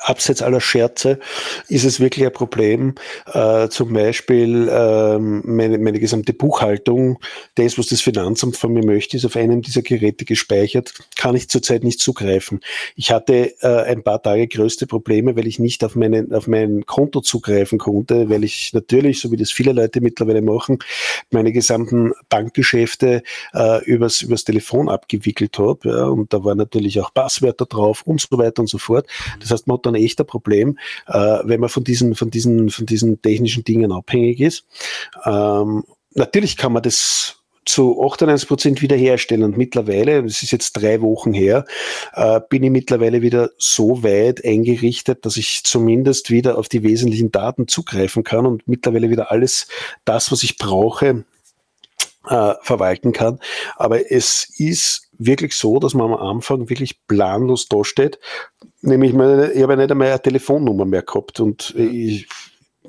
abseits aller Scherze ist es wirklich ein Problem. Äh, zum Beispiel ähm, meine, meine gesamte Buchhaltung, das, was das Finanzamt von mir möchte, ist auf einem dieser Geräte gespeichert, kann ich zurzeit nicht zugreifen. Ich hatte äh, ein paar Tage größte Probleme, weil ich nicht auf, meine, auf mein Konto zugreifen konnte, weil ich natürlich, so wie das viele Leute mittlerweile machen, meine gesamten Bankgeschäfte äh, übers, übers Telefon abgewickelt habe. Ja, und da war natürlich natürlich auch Passwörter drauf und so weiter und so fort. Das heißt, man hat dann echt ein Problem, äh, wenn man von diesen, von diesen, von diesen technischen Dingen abhängig ist. Ähm, natürlich kann man das zu 98 Prozent wiederherstellen. Und mittlerweile, das ist jetzt drei Wochen her, äh, bin ich mittlerweile wieder so weit eingerichtet, dass ich zumindest wieder auf die wesentlichen Daten zugreifen kann und mittlerweile wieder alles das, was ich brauche, äh, verwalten kann. Aber es ist wirklich so, dass man am Anfang wirklich planlos dasteht. Nämlich, ich habe nicht einmal eine Telefonnummer mehr gehabt und ich,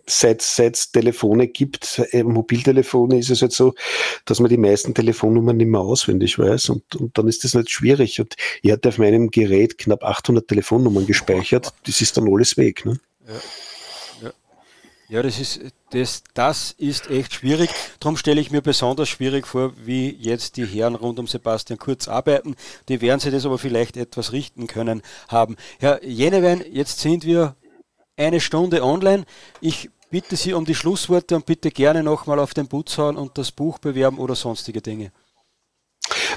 seit es Telefone gibt, äh, Mobiltelefone, ist es halt so, dass man die meisten Telefonnummern nicht mehr auswendig weiß und, und dann ist das halt schwierig. Und ich hatte auf meinem Gerät knapp 800 Telefonnummern gespeichert. Das ist dann alles weg. Ne? Ja. Ja, das ist, das, das ist echt schwierig. Darum stelle ich mir besonders schwierig vor, wie jetzt die Herren rund um Sebastian Kurz arbeiten. Die werden sich das aber vielleicht etwas richten können haben. Herr Jenewein, jetzt sind wir eine Stunde online. Ich bitte Sie um die Schlussworte und bitte gerne nochmal auf den Putz hauen und das Buch bewerben oder sonstige Dinge.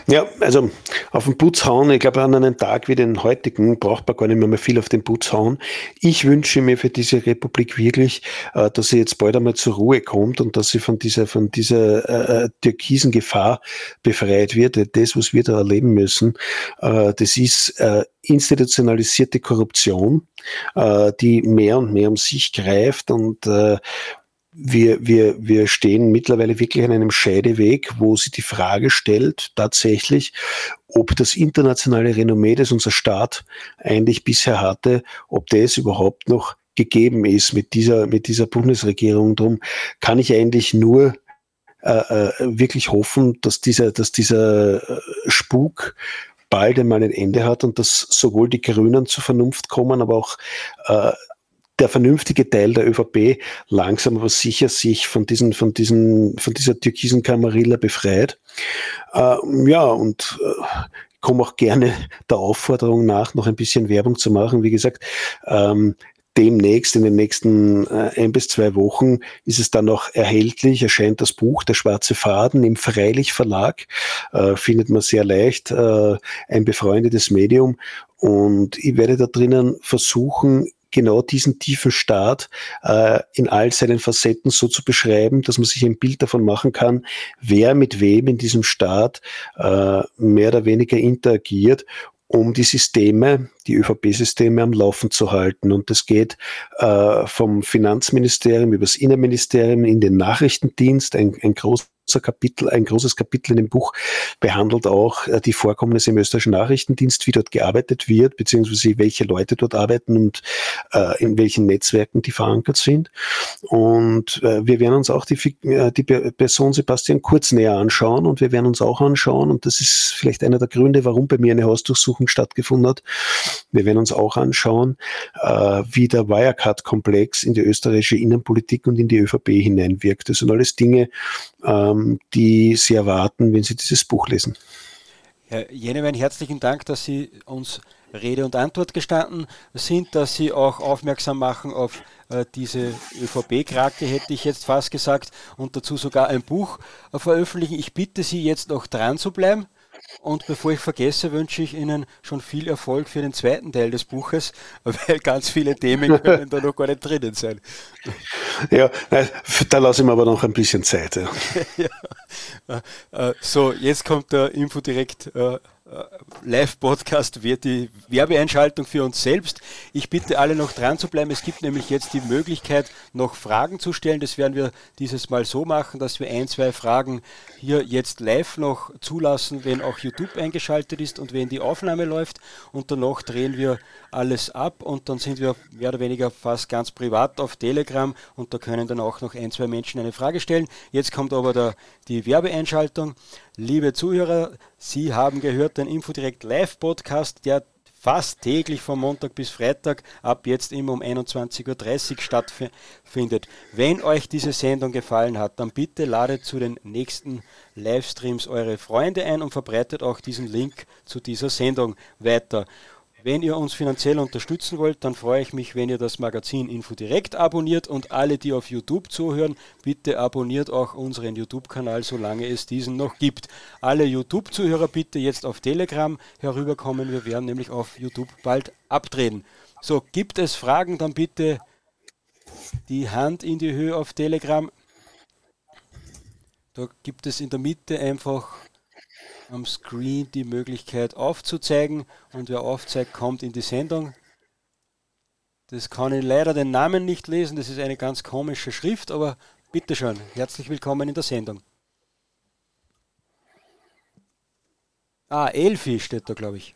Ja, also auf den Putz hauen, ich glaube, an einem Tag wie den heutigen braucht man gar nicht mehr, mehr viel auf den Putz hauen. Ich wünsche mir für diese Republik wirklich, äh, dass sie jetzt bald einmal zur Ruhe kommt und dass sie von dieser, von dieser äh, äh türkisen Gefahr befreit wird. Das, was wir da erleben müssen, äh, das ist äh, institutionalisierte Korruption, äh, die mehr und mehr um sich greift und äh, wir, wir, wir stehen mittlerweile wirklich an einem Scheideweg, wo sie die Frage stellt, tatsächlich, ob das internationale Renommee, das unser Staat eigentlich bisher hatte, ob das überhaupt noch gegeben ist mit dieser, mit dieser Bundesregierung. Drum kann ich eigentlich nur äh, äh wirklich hoffen, dass dieser, dass dieser äh, Spuk bald einmal ein Ende hat und dass sowohl die Grünen zur Vernunft kommen, aber auch äh, der vernünftige Teil der ÖVP langsam aber sicher sich von diesen, von diesen, von dieser türkisen Kamarilla befreit. Äh, ja, und äh, komme auch gerne der Aufforderung nach, noch ein bisschen Werbung zu machen. Wie gesagt, ähm, demnächst, in den nächsten äh, ein bis zwei Wochen, ist es dann noch erhältlich, erscheint das Buch Der schwarze Faden im Freilich Verlag, äh, findet man sehr leicht, äh, ein befreundetes Medium. Und ich werde da drinnen versuchen, genau diesen tiefen Staat äh, in all seinen Facetten so zu beschreiben, dass man sich ein Bild davon machen kann, wer mit wem in diesem Staat äh, mehr oder weniger interagiert um die Systeme, die ÖVP-Systeme am Laufen zu halten. Und das geht äh, vom Finanzministerium über das Innenministerium in den Nachrichtendienst, ein, ein großes großer Kapitel, ein großes Kapitel in dem Buch behandelt auch äh, die Vorkommnisse im österreichischen Nachrichtendienst, wie dort gearbeitet wird, beziehungsweise welche Leute dort arbeiten und äh, in welchen Netzwerken die verankert sind. Und äh, wir werden uns auch die, äh, die Person Sebastian Kurz näher anschauen und wir werden uns auch anschauen, und das ist vielleicht einer der Gründe, warum bei mir eine Hausdurchsuchung stattgefunden hat. Wir werden uns auch anschauen, äh, wie der Wirecard-Komplex in die österreichische Innenpolitik und in die ÖVP hineinwirkt. Das sind alles Dinge, ähm, ähm, die Sie erwarten, wenn Sie dieses Buch lesen. Herr Jenewein, herzlichen Dank, dass Sie uns Rede und Antwort gestanden sind, dass Sie auch aufmerksam machen auf äh, diese ÖVP-Krake, hätte ich jetzt fast gesagt, und dazu sogar ein Buch äh, veröffentlichen. Ich bitte Sie jetzt noch dran zu bleiben. Und bevor ich vergesse, wünsche ich Ihnen schon viel Erfolg für den zweiten Teil des Buches, weil ganz viele Themen können da noch gar nicht drinnen sein. Ja, da lasse ich mir aber noch ein bisschen Zeit. Ja. ja. Äh, so, jetzt kommt der Infodirekt äh, äh, Live-Podcast wird die Werbeeinschaltung für uns selbst. Ich bitte alle noch dran zu bleiben. Es gibt nämlich jetzt die Möglichkeit, noch Fragen zu stellen. Das werden wir dieses Mal so machen, dass wir ein, zwei Fragen hier jetzt live noch zulassen, wenn auch YouTube eingeschaltet ist und wenn die Aufnahme läuft. Und danach drehen wir alles ab und dann sind wir mehr oder weniger fast ganz privat auf Telegram und da können dann auch noch ein, zwei Menschen eine Frage stellen. Jetzt kommt aber der, die Werbeeinschaltung. Liebe Zuhörer, Sie haben gehört den Infodirekt Live-Podcast, der fast täglich von Montag bis Freitag ab jetzt immer um 21.30 Uhr stattfindet. Wenn euch diese Sendung gefallen hat, dann bitte ladet zu den nächsten Livestreams eure Freunde ein und verbreitet auch diesen Link zu dieser Sendung weiter. Wenn ihr uns finanziell unterstützen wollt, dann freue ich mich, wenn ihr das Magazin Info direkt abonniert und alle, die auf YouTube zuhören, bitte abonniert auch unseren YouTube-Kanal, solange es diesen noch gibt. Alle YouTube-Zuhörer bitte jetzt auf Telegram herüberkommen, wir werden nämlich auf YouTube bald abdrehen. So, gibt es Fragen, dann bitte die Hand in die Höhe auf Telegram. Da gibt es in der Mitte einfach am Screen die Möglichkeit aufzuzeigen und wer aufzeigt, kommt in die Sendung. Das kann ich leider den Namen nicht lesen, das ist eine ganz komische Schrift, aber bitteschön, herzlich willkommen in der Sendung. Ah, Elfi steht da, glaube ich.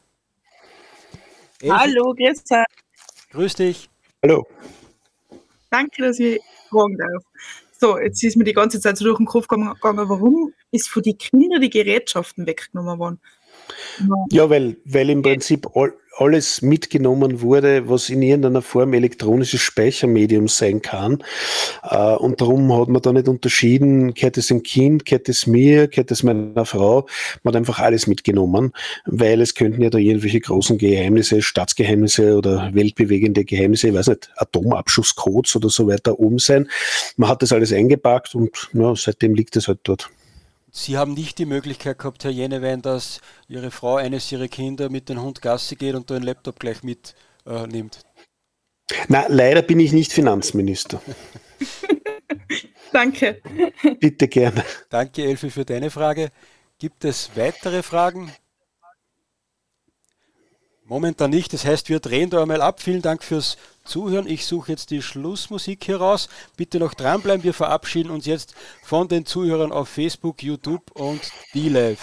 Elfi. Hallo, grüß dich. Grüß dich. Hallo. Danke, dass ich fragen darf. So, jetzt ist mir die ganze Zeit so durch den Kopf gegangen, warum ist für die Kinder die Gerätschaften weggenommen worden? Ja, weil, weil im Prinzip all, alles mitgenommen wurde, was in irgendeiner Form elektronisches Speichermedium sein kann. Äh, und darum hat man da nicht unterschieden, gehört es dem Kind, gehört es mir, gehört es meiner Frau. Man hat einfach alles mitgenommen, weil es könnten ja da irgendwelche großen Geheimnisse, Staatsgeheimnisse oder weltbewegende Geheimnisse, ich weiß nicht, Atomabschusscodes oder so weiter oben sein. Man hat das alles eingepackt und ja, seitdem liegt es halt dort. Sie haben nicht die Möglichkeit gehabt, Herr Jenewein, dass Ihre Frau eines Ihrer Kinder mit dem Hund Gassi geht und da einen Laptop gleich mitnimmt? Äh, Na, leider bin ich nicht Finanzminister. Danke. Bitte gerne. Danke, Elfi, für deine Frage. Gibt es weitere Fragen? Momentan nicht. Das heißt, wir drehen da einmal ab. Vielen Dank fürs Zuhören. Ich suche jetzt die Schlussmusik hier raus. Bitte noch dranbleiben. Wir verabschieden uns jetzt von den Zuhörern auf Facebook, YouTube und DLive.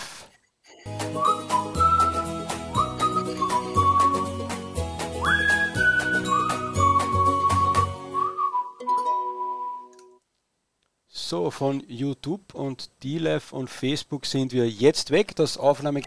So, von YouTube und DLive und Facebook sind wir jetzt weg. Das Aufnahme